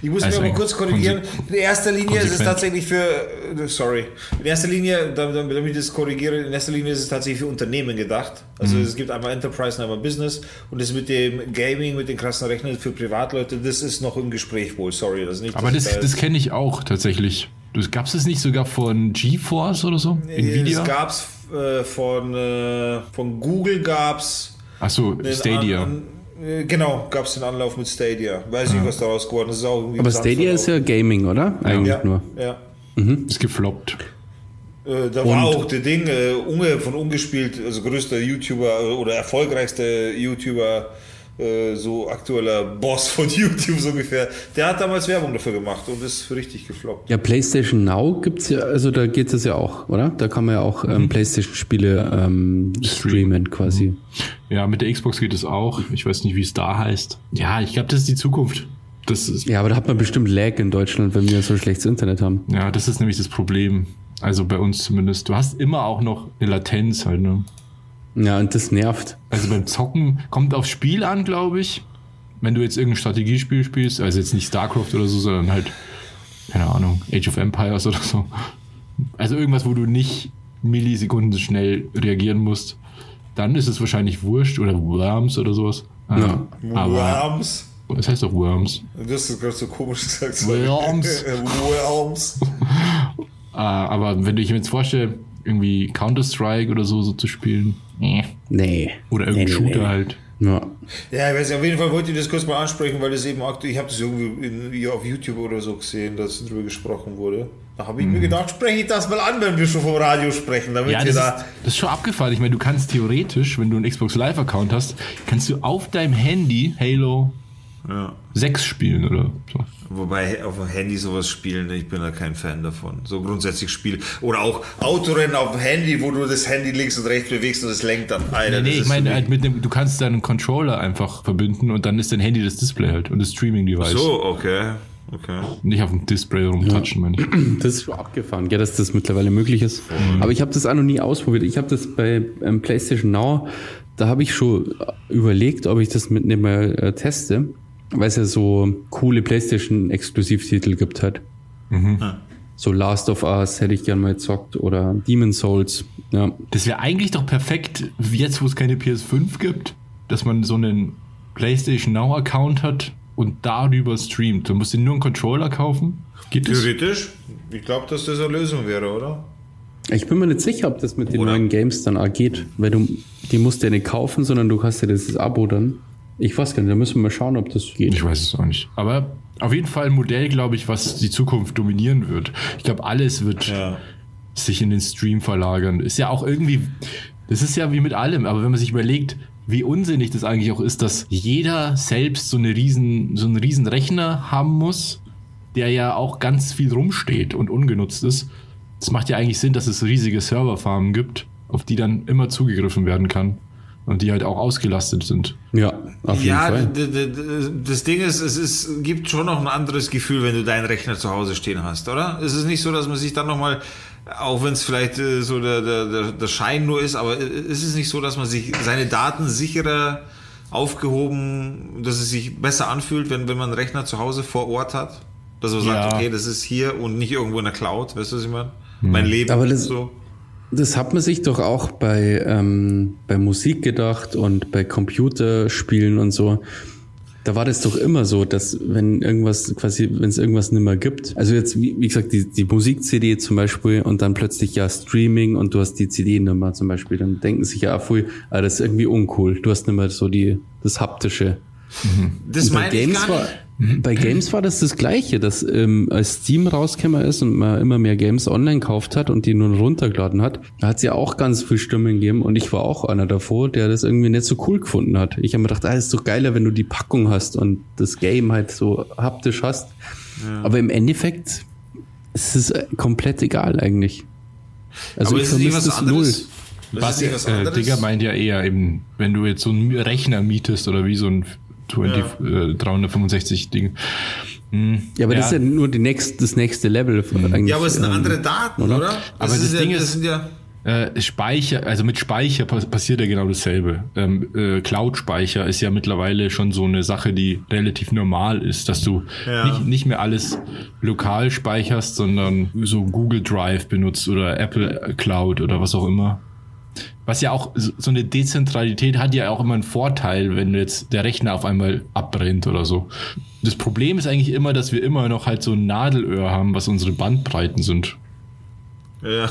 [SPEAKER 3] Ich muss
[SPEAKER 2] Also
[SPEAKER 3] mich aber kurz korrigieren. In erster Linie ist es
[SPEAKER 2] konsequent.
[SPEAKER 3] tatsächlich für, äh, sorry, in erster Linie, damit damit ich das korrigiere, in erster Linie ist es tatsächlich für Unternehmen gedacht. Also
[SPEAKER 2] Mhm.
[SPEAKER 3] es gibt einmal Enterprise und einmal Business und das mit dem Gaming, mit den krassen Rechnern für Privatleute, das ist noch im Gespräch wohl, sorry. Das ist nicht,
[SPEAKER 2] Aber das,
[SPEAKER 3] da
[SPEAKER 2] das kenne ich auch tatsächlich. Gab es das nicht sogar von GeForce oder so? Nvidia?
[SPEAKER 3] Es gab's äh, von, äh, von Google gab's
[SPEAKER 2] Achso,
[SPEAKER 3] den
[SPEAKER 2] Stadia.
[SPEAKER 3] An, an, äh, genau, gab's den Anlauf mit Stadia. Weiß nicht, was daraus geworden ist. ist auch irgendwie
[SPEAKER 1] Aber Stadia ist ja Gaming, oder? Eigentlich
[SPEAKER 3] ja,
[SPEAKER 1] nur.
[SPEAKER 3] ja.
[SPEAKER 2] Ist gefloppt.
[SPEAKER 3] Äh, da war auch der Ding, äh, Unge von ungespielt, also größter YouTuber oder erfolgreichster YouTuber äh, so aktueller Boss von YouTube so ungefähr, der hat damals Werbung dafür gemacht und ist richtig gefloppt.
[SPEAKER 1] Ja, PlayStation Now gibt's ja, also da geht es ja auch, oder? Da kann man ja auch ähm, PlayStation-Spiele ähm, streamen quasi.
[SPEAKER 2] Ja, mit der Xbox geht es auch. Ich weiß nicht, wie es da heißt. Ja, ich glaube, das ist die Zukunft. Das ist,
[SPEAKER 1] Ja, aber da hat man bestimmt Lag in Deutschland, wenn wir so schlechtes Internet haben.
[SPEAKER 2] ja, das ist nämlich das Problem. Also bei uns zumindest. Du hast immer auch noch eine Latenz halt, ne?
[SPEAKER 1] Ja, und das nervt.
[SPEAKER 2] Also beim Zocken kommt aufs Spiel an, glaube ich. Wenn du jetzt irgendein Strategiespiel spielst, also jetzt nicht StarCraft oder so, sondern halt, keine Ahnung, Age of Empires oder so. Also irgendwas, wo du nicht Millisekunden schnell reagieren musst, dann ist es wahrscheinlich wurscht oder Worms oder sowas.
[SPEAKER 1] Ja.
[SPEAKER 2] Aber
[SPEAKER 3] Worms.
[SPEAKER 2] es heißt doch Worms.
[SPEAKER 3] Das gerade so komisch gesagt.
[SPEAKER 2] Worms.
[SPEAKER 3] Worms.
[SPEAKER 2] Äh, aber wenn du dich jetzt vorstellst, irgendwie Counter-Strike oder so, so zu spielen, äh.
[SPEAKER 1] Nee.
[SPEAKER 2] oder irgendein
[SPEAKER 1] Nee, nee,
[SPEAKER 2] Shooter
[SPEAKER 1] nee.
[SPEAKER 2] halt.
[SPEAKER 1] Ja.
[SPEAKER 3] Ja, ich weiß nicht, auf jeden Fall wollte ich das kurz mal ansprechen, weil das eben aktuell, ich habe das irgendwie in, ja, auf YouTube oder so gesehen, dass darüber gesprochen wurde. Da habe ich mir gedacht, spreche ich das mal an, wenn wir schon vom Radio sprechen, damit
[SPEAKER 2] Mhm. Ja,
[SPEAKER 3] wir
[SPEAKER 2] das
[SPEAKER 3] da.
[SPEAKER 2] ist, das ist schon abgefahren. Ich meine, du kannst theoretisch, wenn du einen Xbox Live-Account hast, kannst du auf deinem Handy Halo
[SPEAKER 3] Ja.
[SPEAKER 2] 6 spielen oder so.
[SPEAKER 3] Wobei auf dem Handy sowas spielen, ich bin da kein Fan davon. So grundsätzlich Spiel. Oder auch Autorennen auf dem Handy, wo du das Handy links und rechts bewegst und es lenkt dann. Alter,
[SPEAKER 2] Nee,
[SPEAKER 3] das
[SPEAKER 2] ich meine, halt mit dem, du kannst deinen Controller einfach verbinden und dann ist dein Handy das Display halt und das Streaming-Device.
[SPEAKER 3] So, okay. Okay.
[SPEAKER 2] Nicht auf dem Display rumtatschen, meine ich.
[SPEAKER 1] Das ist schon abgefahren, ja, dass das mittlerweile möglich ist. Aber ich habe das auch noch nie ausprobiert. Ich habe das bei ähm, PlayStation Now, da habe ich schon überlegt, ob ich das mit mal äh, teste, weil es ja so coole PlayStation-Exklusivtitel gibt halt. So Last of Us hätte ich gern mal gezockt oder Demon Souls. Ja,
[SPEAKER 2] Das wäre eigentlich doch perfekt, jetzt wo es keine PS5 gibt, dass man so einen PlayStation Now-Account hat und darüber streamt. Du musst dir nur einen Controller kaufen. Geht das?
[SPEAKER 3] Theoretisch, ich glaube, dass das eine Lösung wäre, oder?
[SPEAKER 1] Ich bin mir nicht sicher, ob das mit den
[SPEAKER 3] Oder?
[SPEAKER 1] neuen Games dann auch geht, weil du die musst ja nicht kaufen, sondern du hast ja das Abo dann. Ich weiß gar nicht, da müssen wir mal schauen, ob das geht.
[SPEAKER 2] Ich weiß es auch nicht. Aber auf jeden Fall ein Modell, glaube ich, was die Zukunft dominieren wird. Ich glaube, alles wird
[SPEAKER 3] Ja.
[SPEAKER 2] sich in den Stream verlagern. Ist ja auch irgendwie, das ist ja wie mit allem, aber wenn man sich überlegt, wie unsinnig das eigentlich auch ist, dass jeder selbst so, eine riesen, so einen riesen Rechner haben muss, der ja auch ganz viel rumsteht und ungenutzt ist. Es macht ja eigentlich Sinn, dass es riesige Serverfarmen gibt, auf die dann immer zugegriffen werden kann und die halt auch ausgelastet sind.
[SPEAKER 1] Ja, auf jeden
[SPEAKER 3] Ja,
[SPEAKER 1] Fall.
[SPEAKER 3] d- das Ding ist, es ist, gibt schon noch ein anderes Gefühl, wenn du deinen Rechner zu Hause stehen hast, oder? Es ist nicht so, dass man sich dann nochmal, auch wenn es vielleicht äh, so der, der, der, Schein nur ist, aber äh, es ist nicht so, dass man sich seine Daten sicherer aufgehoben, dass es sich besser anfühlt, wenn, wenn man einen Rechner zu Hause vor Ort hat. Dass man sagt,
[SPEAKER 2] Ja.
[SPEAKER 3] okay, das ist hier und nicht irgendwo in der Cloud, weißt du, was ich meine? Mein Leben
[SPEAKER 1] Aber das-
[SPEAKER 3] so.
[SPEAKER 1] Das hat man sich doch auch bei, ähm, bei Musik gedacht und bei Computerspielen und so. Da war das doch immer so, dass wenn irgendwas quasi, wenn es irgendwas nimmer gibt, also jetzt wie, wie gesagt die, die Musik-CD zum Beispiel und dann plötzlich ja Streaming und du hast die CD-Nummer zum Beispiel, dann denken sich ja, ah, pfui, ah, das ist irgendwie uncool. Du hast nimmer so die das haptische.
[SPEAKER 3] Das
[SPEAKER 1] Und bei
[SPEAKER 3] meine ich gar
[SPEAKER 1] war,
[SPEAKER 3] nicht.
[SPEAKER 1] Bei Games war das das Gleiche, dass ähm, als Steam rausgekommen ist und man immer mehr Games online gekauft hat und die nur runtergeladen hat, da hat es ja auch ganz viel Stimmen gegeben und ich war auch einer davor, der das irgendwie nicht so cool gefunden hat. Ich habe mir gedacht, ah, ist doch geiler, wenn du die Packung hast und das Game halt so haptisch hast. Aber im Endeffekt ist es äh, komplett egal eigentlich. Also
[SPEAKER 3] Aber
[SPEAKER 1] ich
[SPEAKER 3] ist es nicht
[SPEAKER 1] vermisse
[SPEAKER 3] was
[SPEAKER 1] das null.
[SPEAKER 2] Was,
[SPEAKER 3] was
[SPEAKER 2] äh? Digger meint ja eher eben, wenn du jetzt so einen Rechner mietest oder wie so ein 20, äh, 365 Ding. Hm,
[SPEAKER 1] Ja, aber das ist ja nur die nächst, das nächste Level. Eigentlich,
[SPEAKER 3] Ja, aber es sind
[SPEAKER 1] ähm,
[SPEAKER 3] andere Daten,
[SPEAKER 1] oder?
[SPEAKER 3] oder?
[SPEAKER 2] Aber das
[SPEAKER 3] ist
[SPEAKER 2] Ding
[SPEAKER 3] ja,
[SPEAKER 2] ist-
[SPEAKER 3] das sind ja,
[SPEAKER 2] Äh, Speicher, also mit Speicher pass passiert ja genau dasselbe. Ähm, äh, Cloud-Speicher ist ja mittlerweile schon so eine Sache, die relativ normal ist, dass du
[SPEAKER 3] Ja.
[SPEAKER 2] nicht, nicht mehr alles lokal speicherst, sondern so Google Drive benutzt oder Apple Cloud oder was auch immer. Was ja auch so eine Dezentralität hat ja auch immer einen Vorteil, wenn jetzt der Rechner auf einmal abbrennt oder so. Das Problem ist eigentlich immer, dass wir immer noch halt so ein Nadelöhr haben, was unsere Bandbreiten sind.
[SPEAKER 3] ja.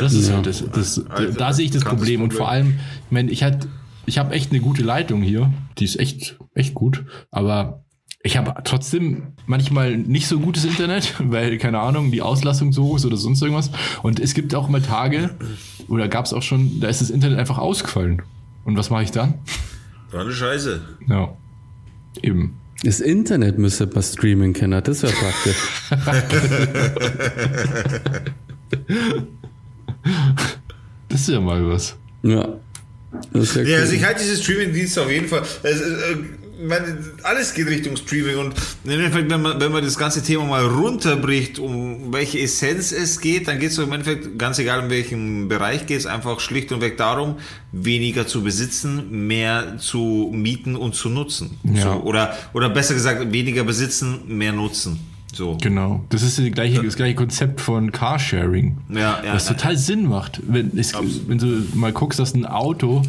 [SPEAKER 2] Das ist
[SPEAKER 1] Ja.
[SPEAKER 2] halt das, das,
[SPEAKER 3] Alter,
[SPEAKER 2] da sehe ich das Problem. Und vor allem, ich meine, ich hatte, ich habe echt eine gute Leitung hier. Die ist echt, echt gut. Aber ich habe trotzdem manchmal nicht so gutes Internet, weil, keine Ahnung, die Auslastung so hoch ist oder sonst irgendwas. Und es gibt auch mal Tage, oder gab es auch schon, da ist das Internet einfach ausgefallen. Und was mache ich dann?
[SPEAKER 3] War eine Scheiße.
[SPEAKER 2] Ja. Eben.
[SPEAKER 1] Das Internet müsste man streamen können, das wäre praktisch.
[SPEAKER 2] Das ist ja mal was.
[SPEAKER 1] ja.
[SPEAKER 3] Ja,
[SPEAKER 1] cool.
[SPEAKER 3] also ich halte diese Streaming-Dienste auf jeden Fall. Äh, meine, alles geht Richtung Streaming und im Endeffekt, wenn man, wenn man das ganze Thema mal runterbricht, um welche Essenz es geht, dann geht es im Endeffekt, ganz egal in welchem Bereich geht es, einfach schlicht und weg darum, weniger zu besitzen, mehr zu mieten und zu nutzen.
[SPEAKER 2] Ja.
[SPEAKER 3] So, oder, oder besser gesagt, weniger besitzen, mehr nutzen. So.
[SPEAKER 2] Genau. Das ist die gleiche, das gleiche Konzept von Carsharing.
[SPEAKER 3] Ja, ja,
[SPEAKER 2] Was
[SPEAKER 3] ja.
[SPEAKER 2] total Sinn macht. Wenn, es, wenn du mal guckst, dass ein Auto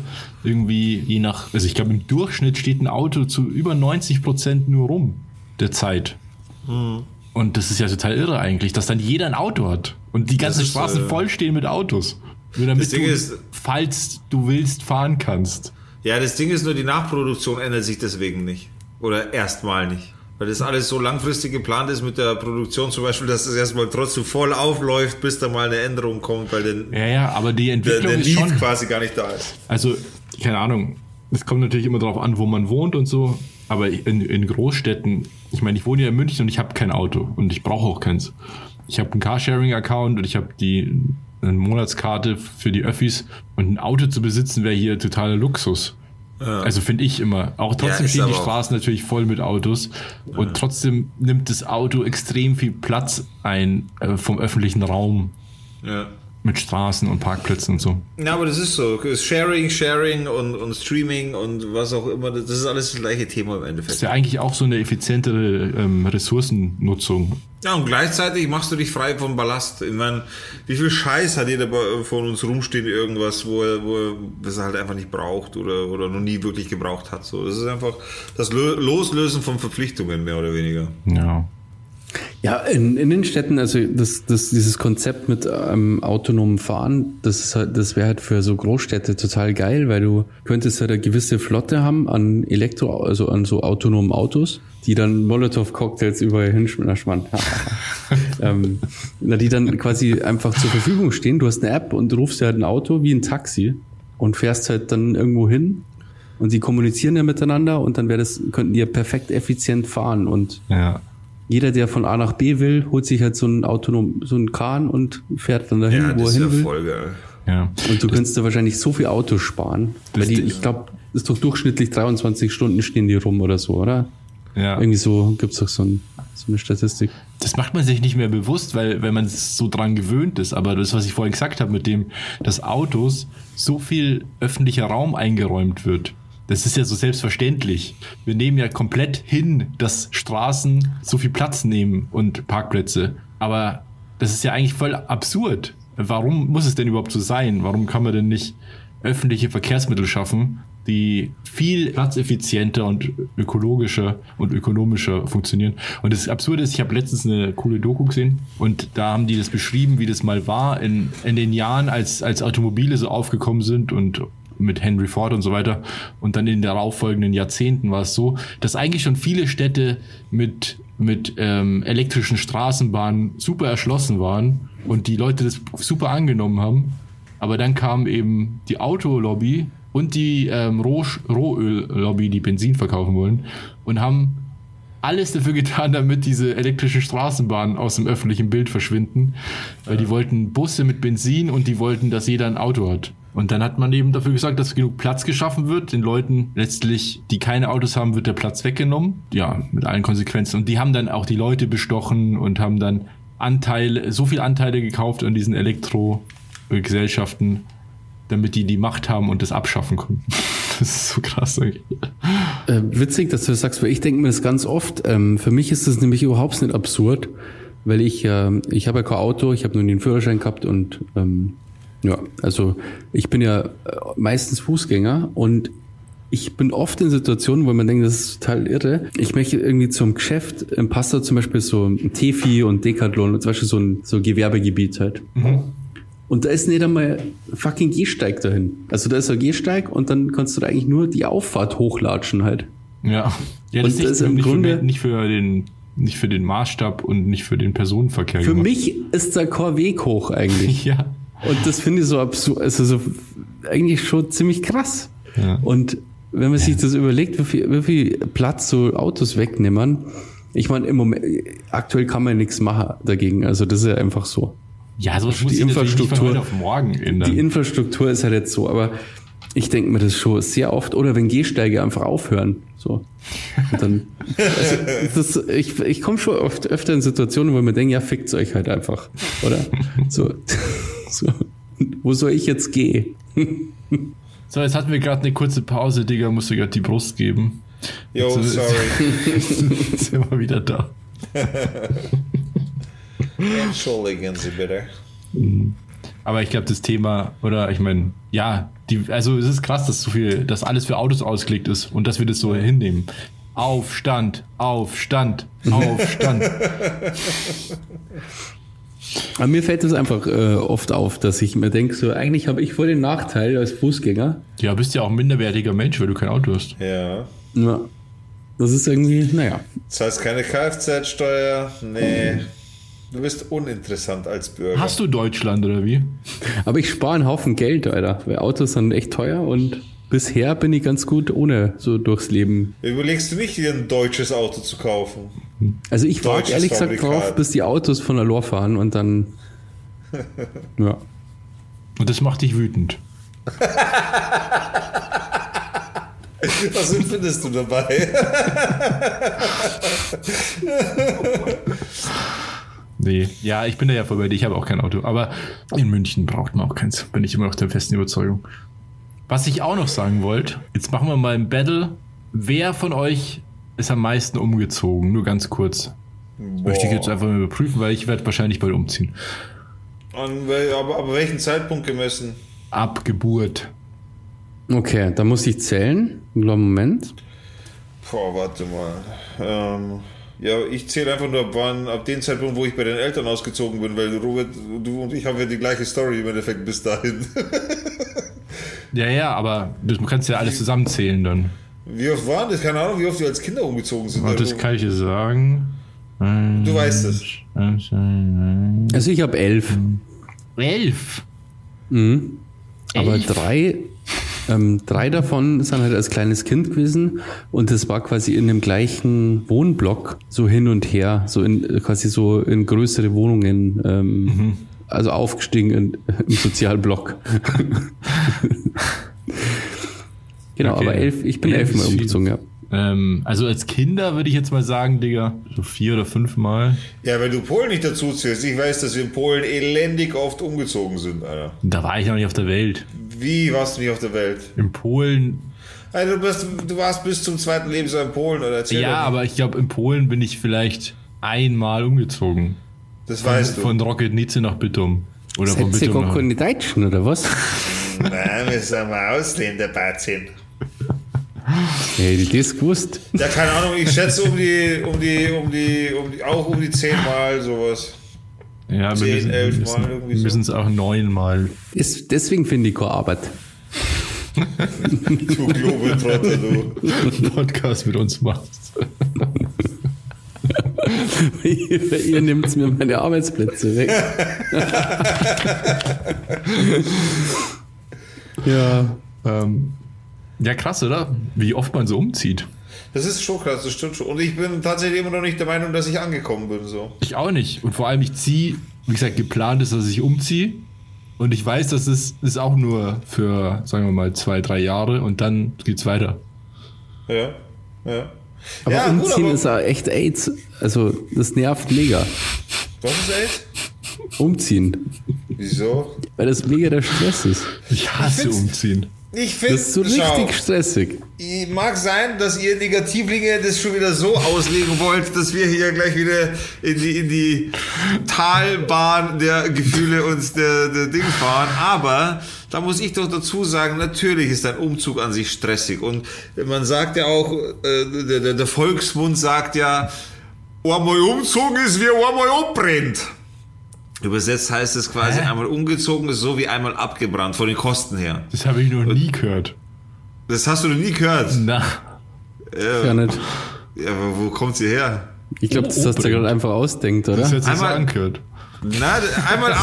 [SPEAKER 2] irgendwie je nach, also ich glaube im Durchschnitt steht ein Auto zu über 90 Prozent nur rum der Zeit.
[SPEAKER 3] Hm.
[SPEAKER 2] Und das ist ja total irre eigentlich, dass dann jeder ein Auto hat und die ganzen Straßen
[SPEAKER 3] äh,
[SPEAKER 2] voll stehen mit Autos. Nur damit
[SPEAKER 3] Das Ding
[SPEAKER 2] du,
[SPEAKER 3] ist-
[SPEAKER 2] falls du willst, fahren kannst.
[SPEAKER 3] Ja, das Ding ist nur, die Nachproduktion ändert sich deswegen nicht. Oder erstmal nicht. Weil das alles so langfristig geplant ist mit der Produktion, zum Beispiel, dass es erstmal trotzdem voll aufläuft, bis da mal eine Änderung kommt, weil den,
[SPEAKER 2] Ja, ja, aber die
[SPEAKER 3] der,
[SPEAKER 2] Entwicklung
[SPEAKER 3] der
[SPEAKER 2] ist
[SPEAKER 3] Need
[SPEAKER 2] schon.
[SPEAKER 3] quasi gar nicht da ist.
[SPEAKER 2] Also, keine Ahnung. Es kommt natürlich immer darauf an, wo man wohnt und so. Aber in, in Großstädten, ich meine, ich wohne ja in München und ich habe kein Auto und ich brauche auch keins. Ich habe einen Carsharing-Account und ich habe die eine Monatskarte für die Öffis und ein Auto zu besitzen wäre hier totaler Luxus. Also finde ich immer. Auch trotzdem
[SPEAKER 3] ist
[SPEAKER 2] stehen die
[SPEAKER 3] auch-
[SPEAKER 2] Straßen natürlich voll mit Autos und trotzdem nimmt das Auto extrem viel Platz ein äh, vom öffentlichen Raum
[SPEAKER 3] Ja.
[SPEAKER 2] Mit Straßen und Parkplätzen und so.
[SPEAKER 3] Ja, aber das ist so. Das Sharing, Sharing und, und Streaming und was auch immer, das ist alles das gleiche Thema im
[SPEAKER 2] Das
[SPEAKER 3] Endeffekt.
[SPEAKER 2] ist ja eigentlich auch so eine effizientere ähm, Ressourcennutzung.
[SPEAKER 3] Ja, und gleichzeitig machst du dich frei vom Ballast. Ich meine, wie viel Scheiß hat jeder von uns rumstehen, irgendwas, wo er, wo er das er halt einfach nicht braucht oder, oder noch nie wirklich gebraucht hat. So, das ist einfach das Lö- Loslösen von Verpflichtungen, mehr oder weniger.
[SPEAKER 2] Ja.
[SPEAKER 1] Ja, in, in den Städten, also das, das, dieses Konzept mit ähm, autonomem Fahren, das ist halt, das wäre halt für so Großstädte total geil, weil du könntest halt eine gewisse Flotte haben an Elektro, also an so autonomen Autos, die dann Molotow-Cocktails überall hinschmeißen. Ähm, na, die dann quasi einfach zur Verfügung stehen. Du hast eine App und rufst dir halt ein Auto wie ein Taxi und fährst halt dann irgendwo hin und die kommunizieren ja miteinander und dann wäre das, könnten die ja perfekt effizient fahren und
[SPEAKER 2] Ja.
[SPEAKER 1] Jeder, der von A nach B will, holt sich halt so ein autonom, so ein Kahn und fährt dann dahin,
[SPEAKER 3] Ja,
[SPEAKER 1] wo
[SPEAKER 3] das
[SPEAKER 1] er hin will.
[SPEAKER 3] voll geil.
[SPEAKER 2] Ja.
[SPEAKER 1] Und du könntest da wahrscheinlich so viel Autos sparen. Weil die, ich glaube, ist doch durchschnittlich 23 Stunden stehen die rum oder so, oder?
[SPEAKER 2] ja.
[SPEAKER 1] Irgendwie so gibt's doch so, ein, so eine Statistik.
[SPEAKER 2] Das macht man sich nicht mehr bewusst, weil, weil man so dran gewöhnt ist. Aber das, was ich vorhin gesagt habe, mit dem, dass Autos so viel öffentlicher Raum eingeräumt wird. Das ist ja so selbstverständlich. Wir nehmen ja komplett hin, dass Straßen so viel Platz nehmen und Parkplätze. Aber das ist ja eigentlich voll absurd. Warum muss es denn überhaupt so sein? Warum kann man denn nicht öffentliche Verkehrsmittel schaffen, die viel platzeffizienter und ökologischer und ökonomischer funktionieren. Und das Absurde ist, ich habe letztens eine coole Doku gesehen und da haben die das beschrieben, wie das mal war in, in den Jahren, als, als Automobile so aufgekommen sind und mit Henry Ford und so weiter. Und dann in den darauffolgenden Jahrzehnten war es so, dass eigentlich schon viele Städte mit, mit ähm, elektrischen Straßenbahnen super erschlossen waren und die Leute das super angenommen haben. Aber dann kam eben die Autolobby und die ähm, Roh Rohöllobby, die Benzin verkaufen wollen, und haben alles dafür getan, damit diese elektrischen Straßenbahnen aus dem öffentlichen Bild verschwinden. Weil die wollten Busse mit Benzin und die wollten, dass jeder ein Auto hat. Und dann hat man eben dafür gesorgt, dass genug Platz geschaffen wird. Den Leuten letztlich, die keine Autos haben, wird der Platz weggenommen. Ja, mit allen Konsequenzen. Und die haben dann auch die Leute bestochen und haben dann Anteile, so viel Anteile gekauft an diesen Elektrogesellschaften, damit die die Macht haben und das abschaffen können. Das ist so krass.
[SPEAKER 1] Äh, witzig, dass du das sagst, weil ich denke mir das ganz oft. Ähm, für mich ist das nämlich überhaupt nicht absurd, weil ich, äh, ich habe ja kein Auto, ich habe nur einen Führerschein gehabt und ähm, ja, also ich bin ja äh, meistens Fußgänger und ich bin oft in Situationen, wo man denkt, das ist total irre. Ich möchte irgendwie zum Geschäft, im Pastor zum Beispiel so ein Tefi und Decathlon und zum Beispiel so ein so Gewerbegebiet halt. Und da ist nicht einmal fucking Gehsteig dahin. Also da ist ein Gehsteig und dann kannst du da eigentlich nur die Auffahrt hochlatschen halt.
[SPEAKER 2] Ja, ja
[SPEAKER 1] Und
[SPEAKER 2] das,
[SPEAKER 1] das
[SPEAKER 2] ist
[SPEAKER 1] im
[SPEAKER 2] nicht,
[SPEAKER 1] Grunde-
[SPEAKER 2] für, nicht für den nicht für den Maßstab und nicht für den Personenverkehr.
[SPEAKER 1] Für
[SPEAKER 2] gemacht.
[SPEAKER 1] mich ist da kein Weg hoch eigentlich.
[SPEAKER 2] Ja.
[SPEAKER 1] Und das finde ich so absurd, also so eigentlich schon ziemlich krass.
[SPEAKER 2] Ja.
[SPEAKER 1] Und wenn man sich das überlegt, wie viel, wie viel Platz so Autos wegnehmen, ich meine, im Moment, aktuell kann man nichts machen dagegen. Also das ist ja einfach so.
[SPEAKER 2] Ja, so
[SPEAKER 1] Die Infrastruktur-
[SPEAKER 2] heute auf morgen ändern.
[SPEAKER 1] Die Infrastruktur ist halt jetzt so, aber ich denke mir das schon sehr oft. Oder wenn Gehsteige einfach aufhören. So. Und dann, also, das, ich ich komme schon oft öfter in Situationen, wo ich mir denke, ja, fickt euch halt einfach. Oder? So. So. Wo soll ich jetzt gehen?
[SPEAKER 2] so, jetzt hatten wir gerade eine kurze Pause, Digga, musst du gerade die Brust geben.
[SPEAKER 3] Yo,
[SPEAKER 2] Jetzt,
[SPEAKER 3] sorry.
[SPEAKER 2] Jetzt sind wir wieder da.
[SPEAKER 3] Entschuldigen Sie bitte.
[SPEAKER 2] Aber ich glaube, das Thema, oder ich meine, ja, die, also es ist krass, dass so viel, dass alles für Autos ausgelegt ist und dass wir das so hinnehmen. Aufstand, Aufstand, Aufstand.
[SPEAKER 1] Aber mir fällt es einfach äh, oft auf, dass ich mir denke, so eigentlich habe ich voll den Nachteil als Fußgänger.
[SPEAKER 2] ja, bist ja auch ein minderwertiger Mensch, weil du kein Auto hast.
[SPEAKER 3] Ja.
[SPEAKER 1] Ja. Das ist irgendwie, naja.
[SPEAKER 3] Das heißt keine Kfz-Steuer. Nee. Du bist uninteressant als Bürger.
[SPEAKER 2] Hast du Deutschland oder wie?
[SPEAKER 1] Aber ich spare einen Haufen Geld, Alter. Weil Autos sind echt teuer und bisher bin ich ganz gut ohne so durchs Leben.
[SPEAKER 3] Überlegst du nicht, dir ein deutsches Auto zu kaufen?
[SPEAKER 1] Also ich warte ehrlich gesagt
[SPEAKER 3] Fabrikat.
[SPEAKER 1] drauf, bis die Autos von der Lor fahren und dann. Ja.
[SPEAKER 2] Und das macht dich wütend.
[SPEAKER 3] Was empfindest du dabei?
[SPEAKER 2] Nee, ja, ich bin da ja voll bei dir, ich habe auch kein Auto. Aber in München braucht man auch keins, bin ich immer noch der festen Überzeugung. Was ich auch noch sagen wollte, jetzt machen wir mal ein Battle. Wer von euch ist am meisten umgezogen? Nur ganz kurz. Das möchte ich jetzt einfach mal überprüfen, weil ich werde wahrscheinlich bald umziehen.
[SPEAKER 3] An, wel- aber, aber welchen Zeitpunkt gemessen?
[SPEAKER 2] Ab Geburt.
[SPEAKER 1] Okay, da muss ich zählen. Moment.
[SPEAKER 3] Boah, warte mal. Ähm, ja, ich zähle einfach nur ab wann, ab dem Zeitpunkt, wo ich bei den Eltern ausgezogen bin, weil Robert, du und ich haben ja die gleiche Story im Endeffekt bis dahin.
[SPEAKER 2] Ja, ja, aber das, du kannst ja alles zusammenzählen dann.
[SPEAKER 3] Wie oft waren das? Keine Ahnung, wie oft wir als Kinder umgezogen sind.
[SPEAKER 2] Und das
[SPEAKER 3] Also,
[SPEAKER 2] kann ich dir sagen.
[SPEAKER 3] du weißt es.
[SPEAKER 1] Also ich habe elf.
[SPEAKER 2] Elf.
[SPEAKER 1] Mhm. Aber
[SPEAKER 2] Elf?
[SPEAKER 1] drei, ähm, drei davon sind halt als kleines Kind gewesen und das war quasi in dem gleichen Wohnblock so hin und her, so in quasi so in größere Wohnungen, ähm, also aufgestiegen in, im Sozialblock. genau,
[SPEAKER 2] Okay.
[SPEAKER 1] aber elf, ich bin
[SPEAKER 2] Elf
[SPEAKER 1] elfmal umgezogen, ja.
[SPEAKER 2] Ähm, also als Kinder würde ich jetzt mal sagen, Digga, so vier oder fünf Mal.
[SPEAKER 3] Ja, weil du Polen nicht dazu zählst. Ich weiß, dass wir in Polen elendig oft umgezogen sind, Alter.
[SPEAKER 2] Da war ich noch nicht auf der Welt.
[SPEAKER 3] Wie warst du nicht auf der Welt?
[SPEAKER 2] In Polen,
[SPEAKER 3] Also du, bist, du warst bis zum zweiten Lebensjahr in Polen, oder? Erzähl
[SPEAKER 2] ja, aber ich glaube, in Polen bin ich vielleicht einmal umgezogen.
[SPEAKER 3] Das weißt du.
[SPEAKER 2] Von Rocketnice nach Bittum. Oder von
[SPEAKER 1] Seid ihr
[SPEAKER 2] Bittum
[SPEAKER 1] gar
[SPEAKER 2] nach...
[SPEAKER 1] keine Deutschen, oder was?
[SPEAKER 3] Nein, wir sind mal Ausländer, Batzin.
[SPEAKER 1] Hätte ich das gewusst.
[SPEAKER 3] Ja, keine Ahnung, ich schätze um die, um die, um die, um die, auch um die zehnmal sowas.
[SPEAKER 2] Ja, wir
[SPEAKER 3] Zehn,
[SPEAKER 2] müssen,
[SPEAKER 3] elf
[SPEAKER 2] wir
[SPEAKER 3] Mal
[SPEAKER 2] müssen,
[SPEAKER 3] irgendwie
[SPEAKER 2] wir
[SPEAKER 3] so.
[SPEAKER 2] müssen es auch neunmal.
[SPEAKER 1] Ist, deswegen finde ich keine Arbeit.
[SPEAKER 3] Du Globetrotter, du.
[SPEAKER 2] Podcast mit uns machst.
[SPEAKER 1] Ihr ihr nehmt mir meine Arbeitsplätze weg. ja.
[SPEAKER 2] Ähm, ja, krass, oder? Wie oft man so umzieht.
[SPEAKER 3] Das ist schon krass, das stimmt schon. Und ich bin tatsächlich immer noch nicht der Meinung, dass ich angekommen bin, so.
[SPEAKER 2] Ich auch nicht. Und vor allem, ich ziehe, wie gesagt, geplant ist, dass ich umziehe. Und ich weiß, das ist, ist auch nur für, sagen wir mal, zwei, drei Jahre und dann geht's weiter.
[SPEAKER 3] Ja, ja.
[SPEAKER 1] Aber
[SPEAKER 3] ja, gut,
[SPEAKER 1] umziehen
[SPEAKER 3] aber-
[SPEAKER 1] ist auch echt AIDS. Also, das nervt mega.
[SPEAKER 3] Was ist echt?
[SPEAKER 1] Umziehen.
[SPEAKER 3] Wieso?
[SPEAKER 1] Weil das mega der Stress ist.
[SPEAKER 2] Ich hasse
[SPEAKER 3] find's-
[SPEAKER 2] umziehen.
[SPEAKER 3] Ich finde,
[SPEAKER 1] Das ist so richtig stressig.
[SPEAKER 3] Mag sein, dass ihr Negativlinge das schon wieder so auslegen wollt, dass wir hier gleich wieder in die, in die Talbahn der Gefühle und der, der Ding fahren. Aber da muss ich doch dazu sagen, natürlich ist ein Umzug an sich stressig. Und man sagt ja auch, äh, der, der, Volksmund sagt ja, einmal umzogen ist wie einmal abbrennt. Übersetzt heißt es quasi,
[SPEAKER 2] Hä?
[SPEAKER 3] einmal umgezogen ist so wie einmal abgebrannt, von den Kosten her.
[SPEAKER 2] Das habe ich noch nie gehört.
[SPEAKER 3] Das hast du noch nie gehört.
[SPEAKER 2] Na,
[SPEAKER 1] Ja, nicht.
[SPEAKER 3] Ja, aber wo kommt sie her?
[SPEAKER 1] Ich glaube, das hast du gerade einfach ausdenkt,
[SPEAKER 2] das
[SPEAKER 1] oder?
[SPEAKER 2] hat sich so
[SPEAKER 3] Einmal-
[SPEAKER 2] angehört.
[SPEAKER 3] Na, einmal,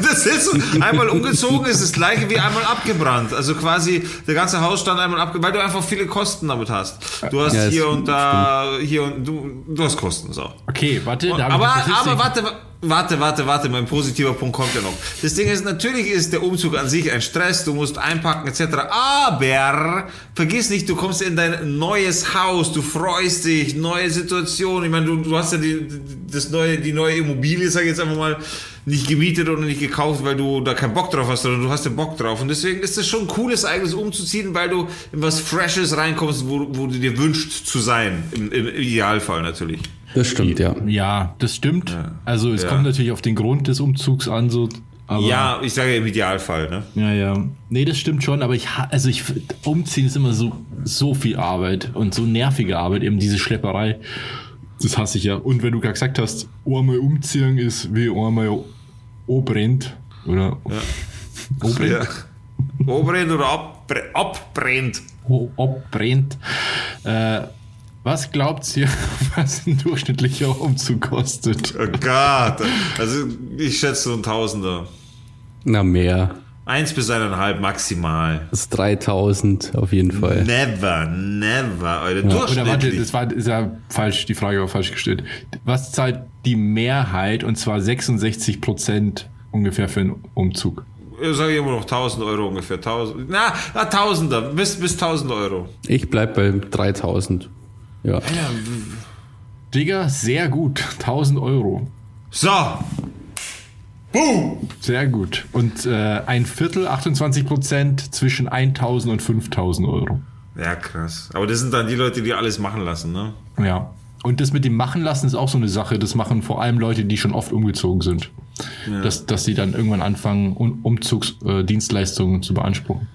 [SPEAKER 3] das ist so, einmal umgezogen ist das gleiche wie einmal abgebrannt. Also quasi der ganze Hausstand einmal abgebrannt, weil du einfach viele Kosten damit hast. Du hast
[SPEAKER 1] Ja,
[SPEAKER 3] hier und da, hier und du, du hast Kosten, so.
[SPEAKER 2] Okay, warte, ich
[SPEAKER 3] Aber, aber warte, warte, warte, warte, mein positiver Punkt kommt ja noch. Das Ding ist, natürlich ist der Umzug an sich ein Stress, du musst einpacken etc. Aber vergiss nicht, du kommst in dein neues Haus, du freust dich, neue Situation. Ich meine, du, du hast ja die, das neue, die neue Immobilie, sag ich jetzt einfach mal, nicht gemietet oder nicht gekauft, weil du da keinen Bock drauf hast, sondern du hast den Bock drauf. Und deswegen ist es schon ein cooles eigenes umzuziehen, weil du in was Freshes reinkommst, wo, wo du dir wünschst zu sein. Im, im Idealfall natürlich.
[SPEAKER 1] Das stimmt, ja.
[SPEAKER 2] Ja, das stimmt. Also es
[SPEAKER 3] Ja.
[SPEAKER 2] kommt natürlich auf den Grund des Umzugs an, so. Aber
[SPEAKER 3] Ja, ich sage im Idealfall, ne?
[SPEAKER 2] Ja, ja. Nee, das stimmt schon, aber ich, also ich, umziehen ist immer so, so viel Arbeit und so nervige Arbeit, eben diese Schlepperei. Das hasse ich ja. Und wenn du gerade gesagt hast, einmal umziehen ist wie einmal brennt oder obrennt,
[SPEAKER 3] Ja. Obrennt oder abbre abbrennt.
[SPEAKER 2] o- abbrennt. Äh, was glaubt ihr, was ein durchschnittlicher Umzug kostet?
[SPEAKER 3] Oh Gott. Also ich schätze so ein Tausender.
[SPEAKER 1] Na, mehr.
[SPEAKER 3] Eins bis eineinhalb maximal.
[SPEAKER 1] Das ist 3000 auf jeden Fall.
[SPEAKER 3] Never, never. Alter.
[SPEAKER 2] Oder warte, das war ist ja falsch, die Frage war falsch gestellt. Was zahlt die Mehrheit, und zwar 66 Prozent ungefähr für einen Umzug?
[SPEAKER 3] Ich sage immer noch 1000 Euro ungefähr. 1000. Na, na Tausender. Bis, bis 1000 Euro.
[SPEAKER 1] Ich bleib bei 3000. Ja.
[SPEAKER 2] Digga, sehr gut. 1000 Euro.
[SPEAKER 3] So. Boom.
[SPEAKER 2] Sehr gut. Und äh, ein Viertel, 28 Prozent, zwischen 1000 und 5000 Euro.
[SPEAKER 3] Ja, krass. Aber das sind dann die Leute, die alles machen lassen, ne?
[SPEAKER 2] Ja. Und das mit dem Machen lassen ist auch so eine Sache. Das machen vor allem Leute, die schon oft umgezogen sind. Dass, dass sie dann irgendwann anfangen, um, Umzugsdienstleistungen äh, zu beanspruchen.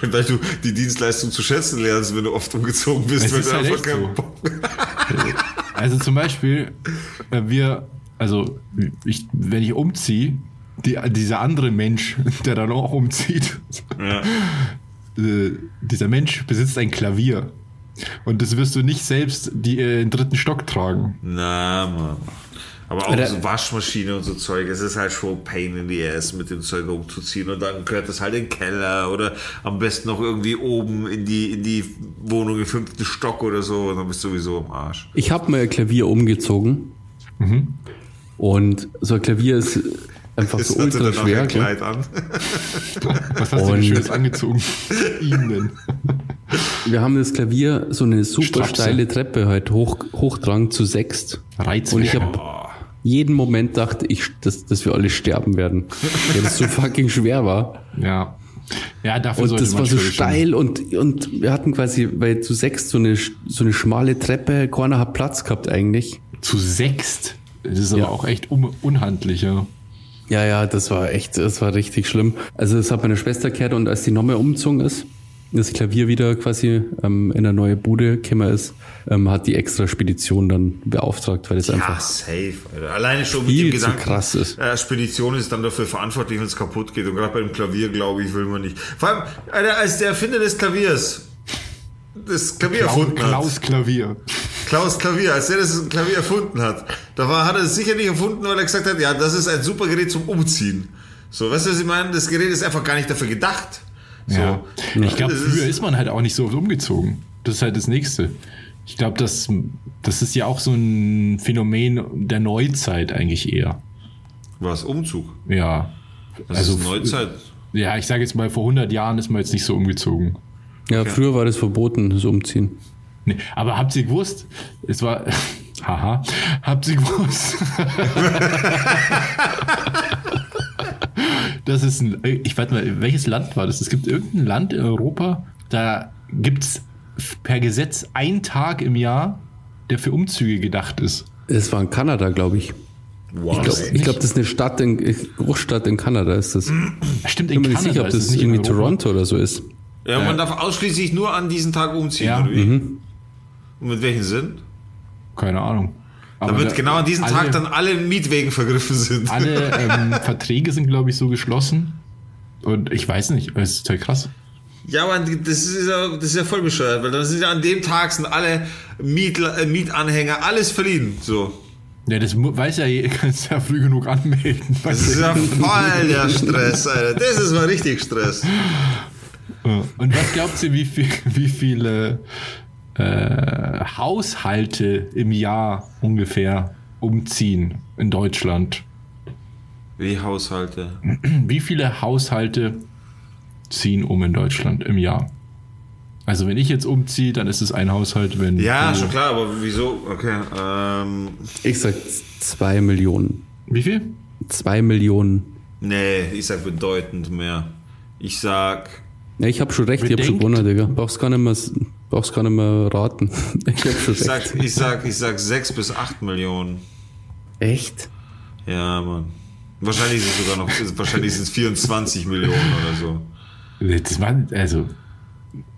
[SPEAKER 3] Weil du die Dienstleistung zu schätzen lernst, wenn du oft umgezogen bist.
[SPEAKER 2] Es
[SPEAKER 3] weil du
[SPEAKER 2] halt
[SPEAKER 3] einfach keinen
[SPEAKER 2] so. Also zum Beispiel, wir, also ich, wenn ich umziehe, die, dieser andere Mensch, der dann auch umzieht,
[SPEAKER 3] Ja.
[SPEAKER 2] äh, dieser Mensch besitzt ein Klavier. Und das wirst du nicht selbst die, äh, den dritten Stock tragen.
[SPEAKER 3] Na, Mann. Aber auch
[SPEAKER 1] Oder-
[SPEAKER 3] so Waschmaschine und so Zeug, es ist halt schon pain in the ass, mit dem Zeug umzuziehen und dann gehört das halt in den Keller oder am besten noch irgendwie oben in die, in die Wohnung im fünften Stock oder so und dann bist du sowieso im Arsch.
[SPEAKER 1] Ich habe mal ein Klavier umgezogen. Und so ein Klavier ist einfach
[SPEAKER 3] Das
[SPEAKER 1] so ultra schwer.
[SPEAKER 3] Kleid an.
[SPEAKER 2] Was hast du denn
[SPEAKER 1] Und-
[SPEAKER 2] Schönes angezogen? Ihnen.
[SPEAKER 1] Wir haben das Klavier so eine super
[SPEAKER 2] Strapse.
[SPEAKER 1] steile Treppe halt hoch, hochtragen zu sechst.
[SPEAKER 2] Reizwäsche.
[SPEAKER 1] Und ich habe jeden Moment dachte ich, dass, dass wir alle sterben werden. Weil das so fucking schwer war.
[SPEAKER 2] Ja. Ja, dafür
[SPEAKER 1] Und das war so steil und, und wir hatten quasi, weil zu sechst so eine, so eine schmale Treppe, keiner hat Platz gehabt eigentlich.
[SPEAKER 2] Zu sechst. Das ist
[SPEAKER 1] Ja.
[SPEAKER 2] aber auch echt um, unhandlich, ja.
[SPEAKER 1] Ja, ja, das war echt, das war richtig schlimm. Also das hat meine Schwester gehört und als die Nomme umgezogen ist, das Klavier wieder quasi ähm, in eine neue Bude gekommen ist, ähm, hat die extra Spedition dann beauftragt, weil es
[SPEAKER 3] Ja,
[SPEAKER 1] einfach
[SPEAKER 3] safe. Alter. Alleine schon mit dem Gedanken.
[SPEAKER 1] krass ist.
[SPEAKER 3] Äh, Spedition ist dann dafür verantwortlich, wenn es kaputt geht. Und gerade bei dem Klavier, glaube ich, will man nicht. Vor allem, Alter, als der Erfinder des Klaviers das Klavier erfunden hat.
[SPEAKER 2] Klaus Klavier.
[SPEAKER 3] Klaus Klavier, als der das Klavier erfunden hat, da war, hat er es sicher nicht erfunden, weil er gesagt hat, ja, das ist ein super Gerät zum Umziehen. So, weißt du, was ich meine? Das Gerät ist einfach gar nicht dafür gedacht. So.
[SPEAKER 2] Ja. Ich glaube, früher
[SPEAKER 3] ist-
[SPEAKER 2] man halt auch nicht so oft umgezogen. Das ist halt das Nächste. Ich glaube, das, das ist ja auch so ein Phänomen der Neuzeit eigentlich eher.
[SPEAKER 3] Was? Umzug?
[SPEAKER 2] Ja.
[SPEAKER 3] Das
[SPEAKER 2] Also
[SPEAKER 3] ist Neuzeit.
[SPEAKER 2] Ja, ich sage jetzt mal, vor 100 Jahren ist man jetzt nicht so umgezogen.
[SPEAKER 1] Ja, früher war das verboten, das Umziehen.
[SPEAKER 2] Nee, aber habt ihr gewusst? Es war. Haha. Habt ihr gewusst? das ist ein. Ich weiß mal, welches Land war das? Es gibt irgendein Land in Europa, da gibt es per Gesetz einen Tag im Jahr, der für Umzüge gedacht ist.
[SPEAKER 1] Das war in Kanada, glaube ich.
[SPEAKER 3] Wow.
[SPEAKER 1] Ich glaube, glaub, das ist eine Stadt, in, Großstadt in Kanada ist das. Ich
[SPEAKER 2] Stimmt,
[SPEAKER 1] bin
[SPEAKER 2] in
[SPEAKER 1] mir nicht sicher, ob das
[SPEAKER 2] es nicht in
[SPEAKER 1] irgendwie. Toronto oder so ist.
[SPEAKER 3] ja, man darf ausschließlich nur an diesen Tag umziehen,
[SPEAKER 2] Ja.
[SPEAKER 3] oder wie? Und mit welchem Sinn?
[SPEAKER 2] Keine Ahnung. Aber
[SPEAKER 3] Damit
[SPEAKER 2] da-
[SPEAKER 3] genau an diesem
[SPEAKER 2] alle,
[SPEAKER 3] Tag dann alle Mietwegen vergriffen sind.
[SPEAKER 2] Alle ähm, Verträge sind, glaube ich, so geschlossen. Und ich weiß nicht, es ist halt krass.
[SPEAKER 3] Ja, aber das ist ja, das ist ja voll bescheuert, weil dann sind ja an dem Tag sind alle Miet, äh, Mietanhänger alles verliehen. So.
[SPEAKER 2] Ja, das weiß ja, je- kannst ja früh genug anmelden.
[SPEAKER 3] Das ist ja voll der Stress, Alter. Das ist mal richtig Stress.
[SPEAKER 2] Und was glaubt ihr, wie, viel, wie viele äh, Haushalte im Jahr ungefähr umziehen in Deutschland?
[SPEAKER 3] Wie Haushalte.
[SPEAKER 2] Wie viele Haushalte ziehen um in Deutschland im Jahr? Also wenn ich jetzt umziehe, dann ist es ein Haushalt, wenn
[SPEAKER 3] Ja, schon klar, aber wieso? Okay. Ähm,
[SPEAKER 1] Ich sag zwei Millionen.
[SPEAKER 2] Wie viel?
[SPEAKER 1] Zwei Millionen.
[SPEAKER 3] nee, ich sag bedeutend mehr. Ich sag.
[SPEAKER 1] Ja, ich hab schon recht, ich hab schon
[SPEAKER 2] Bedenkt-
[SPEAKER 1] gewonnen, Digga. Brauchst gar nicht mehr, brauchst gar nicht mehr raten. Ich
[SPEAKER 3] Ich sag, ich sag, ich sag sechs bis acht Millionen.
[SPEAKER 1] Echt?
[SPEAKER 3] Ja, Mann. Wahrscheinlich ist es sogar noch, wahrscheinlich sind es 24 Millionen oder so.
[SPEAKER 2] Das war, also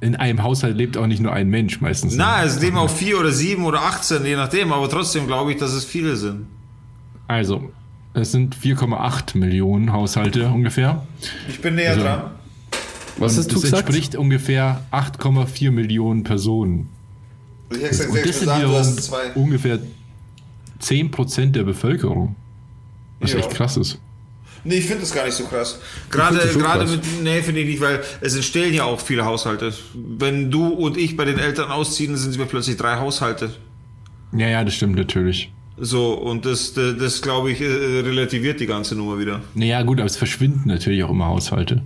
[SPEAKER 2] in einem Haushalt lebt auch nicht nur ein Mensch meistens. ne?
[SPEAKER 3] Na, es leben auch vier oder sieben oder 18, je nachdem, aber trotzdem glaube ich, dass es viele sind.
[SPEAKER 2] Also, es sind 4,8 Millionen Haushalte ungefähr.
[SPEAKER 3] Ich bin näher
[SPEAKER 2] Also-
[SPEAKER 3] dran.
[SPEAKER 1] Was
[SPEAKER 2] Und
[SPEAKER 1] hast du
[SPEAKER 2] das
[SPEAKER 1] gesagt?
[SPEAKER 2] entspricht ungefähr 8,4 Millionen Personen.
[SPEAKER 3] Ich hätte gesagt,
[SPEAKER 2] Und das sind wiederum ungefähr 10% der Bevölkerung. Was
[SPEAKER 3] Ja.
[SPEAKER 2] echt krass ist.
[SPEAKER 3] Nee, ich finde das gar nicht so krass. Gerade, gerade mit, nee, finde ich nicht, weil es entstehen ja auch viele Haushalte. Wenn du und ich bei den Eltern ausziehen, sind wir plötzlich drei Haushalte.
[SPEAKER 2] Ja, ja, das stimmt natürlich.
[SPEAKER 3] So, und das, das, das glaube ich, äh, relativiert die ganze Nummer wieder.
[SPEAKER 2] Naja, gut, aber es verschwinden natürlich auch immer Haushalte.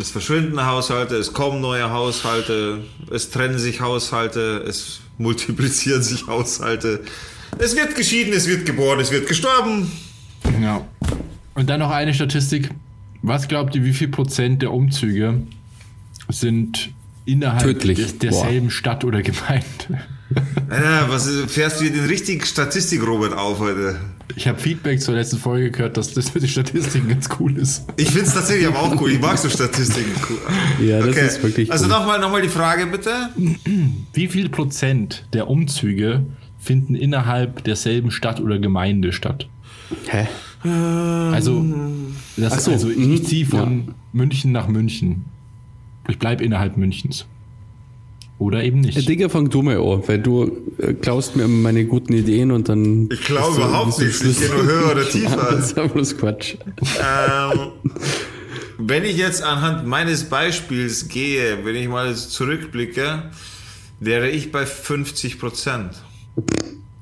[SPEAKER 3] Es verschwinden Haushalte, es kommen neue Haushalte, es trennen sich Haushalte, es multiplizieren sich Haushalte. Es wird geschieden, es wird geboren, es wird gestorben.
[SPEAKER 2] Ja. Und dann noch eine Statistik. Was glaubt ihr, wie viel Prozent der Umzüge sind innerhalb
[SPEAKER 1] Tödlich.
[SPEAKER 2] des, derselben Stadt oder Gemeinde?
[SPEAKER 3] Alter, was ist, fährst du hier den richtigen Statistik-Robert auf heute?
[SPEAKER 2] Ich habe Feedback zur letzten Folge gehört, dass das mit den Statistiken ganz cool ist.
[SPEAKER 3] Ich finde es tatsächlich aber auch cool. Ich mag so Statistiken. Cool.
[SPEAKER 1] Ja, das ist wirklich
[SPEAKER 3] Also
[SPEAKER 1] cool.
[SPEAKER 3] nochmal noch mal die Frage bitte.
[SPEAKER 2] Wie viel Prozent der Umzüge finden innerhalb derselben Stadt oder Gemeinde statt?
[SPEAKER 1] Hä?
[SPEAKER 2] Also, das,
[SPEAKER 1] so,
[SPEAKER 2] also ich,
[SPEAKER 1] mhm.
[SPEAKER 2] ich ziehe von
[SPEAKER 1] Ja.
[SPEAKER 2] München nach München. Ich bleibe innerhalb Münchens. Oder eben nicht.
[SPEAKER 1] Äh, Digga, fang du mal an, weil du äh, klaust mir meine guten Ideen und dann.
[SPEAKER 3] Ich
[SPEAKER 1] du-
[SPEAKER 3] überhaupt
[SPEAKER 1] du
[SPEAKER 3] nichts. Ich gehe nur höher oder
[SPEAKER 1] Ja,
[SPEAKER 3] tiefer.
[SPEAKER 1] das ist ja bloß Quatsch.
[SPEAKER 3] Ähm, wenn ich jetzt anhand meines Beispiels gehe, wenn ich mal zurückblicke, wäre ich bei 50 Prozent.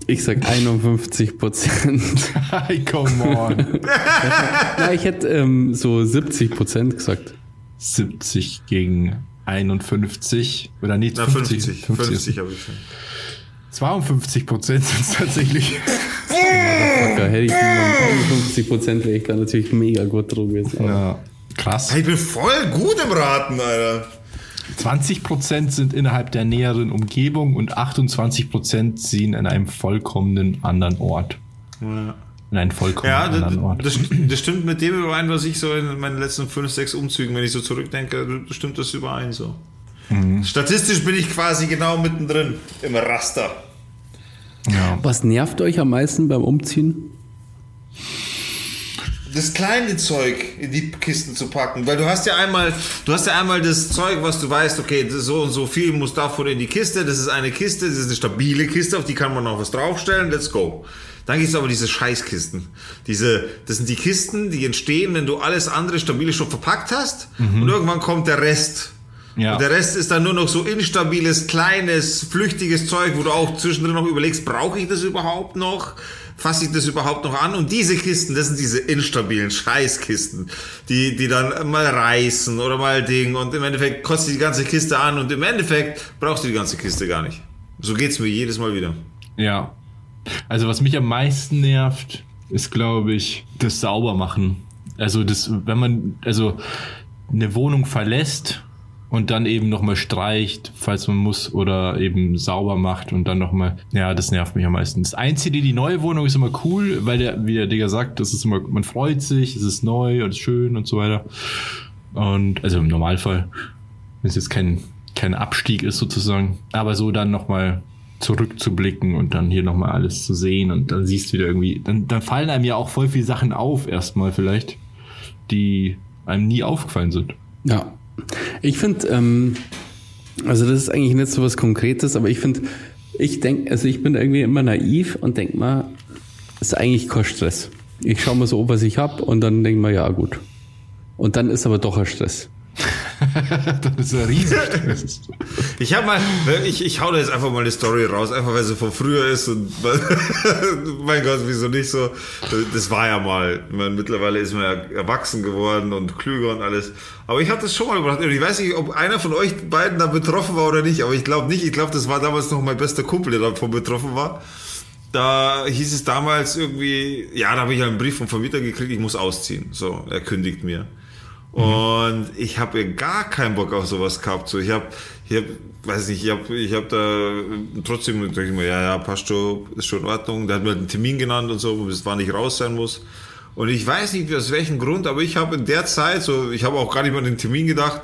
[SPEAKER 1] Ich sag 51 Prozent.
[SPEAKER 2] Hi, come on.
[SPEAKER 1] Na, ich hätte ähm, so 70 Prozent gesagt.
[SPEAKER 2] 70 gegen 51. Oder nee,
[SPEAKER 3] Na,
[SPEAKER 2] 50.
[SPEAKER 3] 50.
[SPEAKER 2] 50.
[SPEAKER 3] 50 habe ich schon.
[SPEAKER 2] 52 Prozent sind es tatsächlich.
[SPEAKER 1] Hätte ich nur 51 Prozent, wäre ich da natürlich mega gut drum. Aber
[SPEAKER 2] Ja, krass.
[SPEAKER 3] Ich bin voll gut im Raten, Alter.
[SPEAKER 2] 20 Prozent sind innerhalb der näheren Umgebung und 28 Prozent ziehen in einem vollkommenen anderen Ort. In einen vollkommen
[SPEAKER 3] Ja,
[SPEAKER 2] anderen
[SPEAKER 3] das,
[SPEAKER 2] Ort.
[SPEAKER 3] das, das stimmt mit dem überein, was ich so in meinen letzten fünf, sechs Umzügen, wenn ich so zurückdenke, stimmt das überein so.
[SPEAKER 2] Mhm.
[SPEAKER 3] Statistisch bin ich quasi genau mittendrin im Raster.
[SPEAKER 2] ja.
[SPEAKER 1] Was nervt euch am meisten beim Umziehen?
[SPEAKER 3] das kleine Zeug in die Kisten zu packen, weil du hast ja einmal, du hast ja einmal das Zeug, was du weißt, okay, so und so viel muss davon in die Kiste, das ist eine Kiste, das ist eine stabile Kiste, auf die kann man noch was draufstellen, let's go. Dann gibt es aber diese Scheißkisten. Diese, das sind die Kisten, die entstehen, wenn du alles andere stabile schon verpackt hast und irgendwann kommt der Rest.
[SPEAKER 2] Ja.
[SPEAKER 3] Und der Rest ist dann nur noch so instabiles, kleines, flüchtiges Zeug, wo du auch zwischendrin noch überlegst, brauche ich das überhaupt noch? Fasse ich das überhaupt noch an? Und diese Kisten, das sind diese instabilen Scheißkisten, die, die dann mal reißen oder mal Ding und im Endeffekt kostet die ganze Kiste an und im Endeffekt brauchst du die ganze Kiste gar nicht. So geht's mir jedes Mal wieder.
[SPEAKER 2] Ja. Also was mich am meisten nervt, ist, glaube ich, das Saubermachen. Also das, wenn man also eine Wohnung verlässt und dann eben nochmal streicht, falls man muss, oder eben sauber macht und dann nochmal, ja, das nervt mich am meisten. Das Einzige, die neue Wohnung ist immer cool, weil der, wie der Digger sagt, das ist immer, man freut sich, es ist neu und schön und so weiter. Und, also im Normalfall, wenn es jetzt kein, kein Abstieg ist sozusagen, aber so dann nochmal zurückzublicken und dann hier nochmal alles zu sehen und dann siehst du wieder irgendwie, dann, dann fallen einem ja auch voll viele Sachen auf erstmal vielleicht, die einem nie aufgefallen sind.
[SPEAKER 1] Ja. Ich finde, ähm, also das ist eigentlich nicht so was Konkretes, aber ich finde, ich denke, also ich bin irgendwie immer naiv und denk mal, ist eigentlich kein Stress. Ich schaue mal so, was ich hab und dann denke mir, ja gut. Und dann ist aber doch ein Stress.
[SPEAKER 2] das ist ein Riesenstress.
[SPEAKER 3] Ich habe mal, ich, ich hau da jetzt einfach mal eine Story raus, einfach weil sie von früher ist und mein Gott, wieso nicht so? Das war ja mal. Meine, mittlerweile ist man ja erwachsen geworden und klüger und alles. Aber ich habe das schon mal gebracht. Ich weiß nicht, ob einer von euch beiden da betroffen war oder nicht, aber ich glaube nicht. Ich glaube, das war damals noch mein bester Kumpel, der davon betroffen war. Da hieß es damals irgendwie, ja, da habe ich einen Brief vom Vermieter gekriegt, ich muss ausziehen. So, er kündigt mir. Und ich habe gar keinen Bock auf sowas gehabt. So, ich habe, ich hab, weiß nicht, ich habe, ich habe da trotzdem mir, ja, ja, passt schon, ist schon in Ordnung. Der hat mir einen Termin genannt und so, bis wann ich raus sein muss. Und ich weiß nicht aus welchem Grund, aber ich habe in der Zeit, so, ich habe auch gar nicht mal an den Termin gedacht,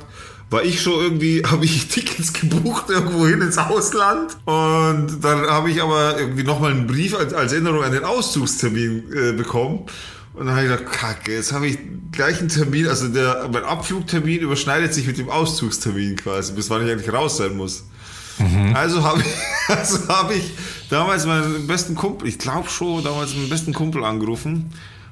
[SPEAKER 3] war ich schon irgendwie, habe ich Tickets gebucht irgendwo hin ins Ausland und dann habe ich aber irgendwie nochmal einen Brief als, als Erinnerung an den Auszugstermin äh, bekommen und dann habe ich gedacht, kacke, jetzt habe ich gleich einen Termin, also der, mein Abflugtermin überschneidet sich mit dem Auszugstermin quasi, bis wann ich eigentlich raus sein muss. Mhm. Also habe ich, also habe ich damals meinen besten Kumpel, ich glaube schon, damals meinen besten Kumpel angerufen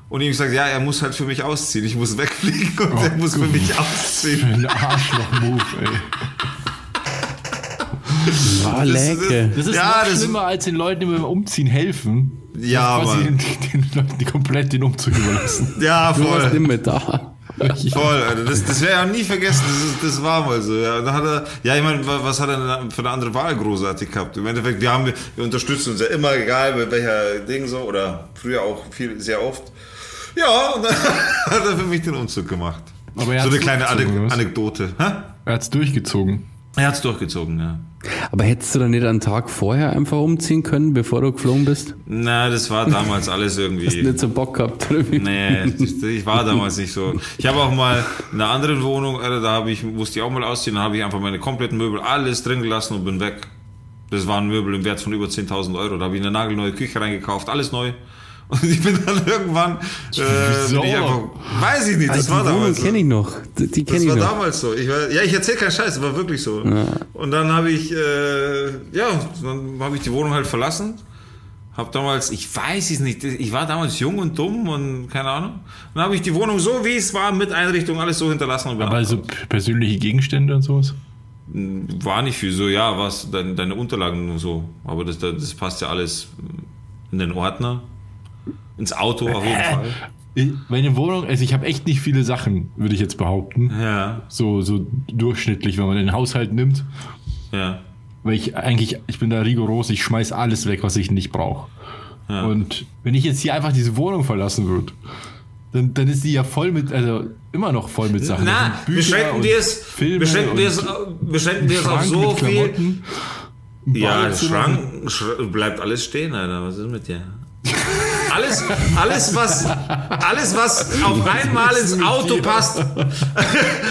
[SPEAKER 3] und ihm gesagt, ja, er muss halt für mich ausziehen, ich muss wegfliegen und oh, er muss für mich ausziehen.
[SPEAKER 2] Ein Arschloch-Move, ey.
[SPEAKER 1] War lecker.
[SPEAKER 2] Das ist ja, noch das schlimmer, als den Leuten beim Umziehen helfen.
[SPEAKER 3] Ja, aber.
[SPEAKER 2] Den, den Leuten die komplett den Umzug überlassen.
[SPEAKER 3] ja, voll. Du warst
[SPEAKER 1] immer da.
[SPEAKER 3] Voll, Alter. Das, das wäre ja nie vergessen. Das, ist, das war mal so. Ja, dann hat er, ja, ich meine, was hat er für eine andere Wahl großartig gehabt? Im Endeffekt, wir haben, wir unterstützen uns ja immer, egal bei welcher Ding so, oder früher auch viel, sehr oft. Ja, und dann hat er für mich den Umzug gemacht.
[SPEAKER 2] Aber
[SPEAKER 3] so eine kleine Anekdote.
[SPEAKER 2] Hä? Er hat's durchgezogen.
[SPEAKER 3] Er hat's durchgezogen, ja.
[SPEAKER 1] Aber hättest du dann nicht einen Tag vorher einfach umziehen können, bevor du geflogen bist?
[SPEAKER 3] Na, das war damals alles irgendwie.
[SPEAKER 1] Hast du nicht so Bock gehabt, oder wie?
[SPEAKER 3] Nee, ich war damals nicht so. Ich habe auch mal in einer anderen Wohnung, da habe ich, musste ich auch mal ausziehen, da habe ich einfach meine kompletten Möbel alles drin gelassen und bin weg. Das waren Möbel im Wert von über 10.000 Euro. Da habe ich eine nagelneue Küche reingekauft, alles neu. Und ich bin dann irgendwann, äh, bin ich einfach, weiß ich nicht, das
[SPEAKER 1] also
[SPEAKER 3] war damals
[SPEAKER 1] so. kenne ich noch. Die, die kenne ich noch.
[SPEAKER 3] Das war damals so. Ich war, ja, ich erzähle keinen Scheiß, das war wirklich so. Ja. Und dann habe ich, äh, ja, dann habe ich die Wohnung halt verlassen. Hab damals, ich weiß es nicht, ich war damals jung und dumm und keine Ahnung. Dann habe ich die Wohnung so, wie es war, mit Einrichtung, alles so hinterlassen. Und
[SPEAKER 2] Aber also persönliche Gegenstände und sowas?
[SPEAKER 3] War nicht viel so, ja, was, deine, deine Unterlagen und so. Aber das, das passt ja alles in den Ordner. Ins Auto auf jeden Fall.
[SPEAKER 2] Meine Wohnung, also ich habe echt nicht viele Sachen, würde ich jetzt behaupten.
[SPEAKER 3] Ja.
[SPEAKER 2] So, so durchschnittlich, wenn man den Haushalt nimmt.
[SPEAKER 3] Ja.
[SPEAKER 2] Weil ich eigentlich, ich bin da rigoros, ich schmeiß alles weg, was ich nicht brauche. Ja. Und wenn ich jetzt hier einfach diese Wohnung verlassen würde, dann, dann ist die ja voll mit, also immer noch voll mit Sachen.
[SPEAKER 3] Na, beschränken wir es, beschränken wir es, beschränken wir es auf so viel. Ja, Schrank, Schrank bleibt alles stehen, Alter. Was ist mit dir? Alles, alles, was, alles, was auf einmal ins Auto passt,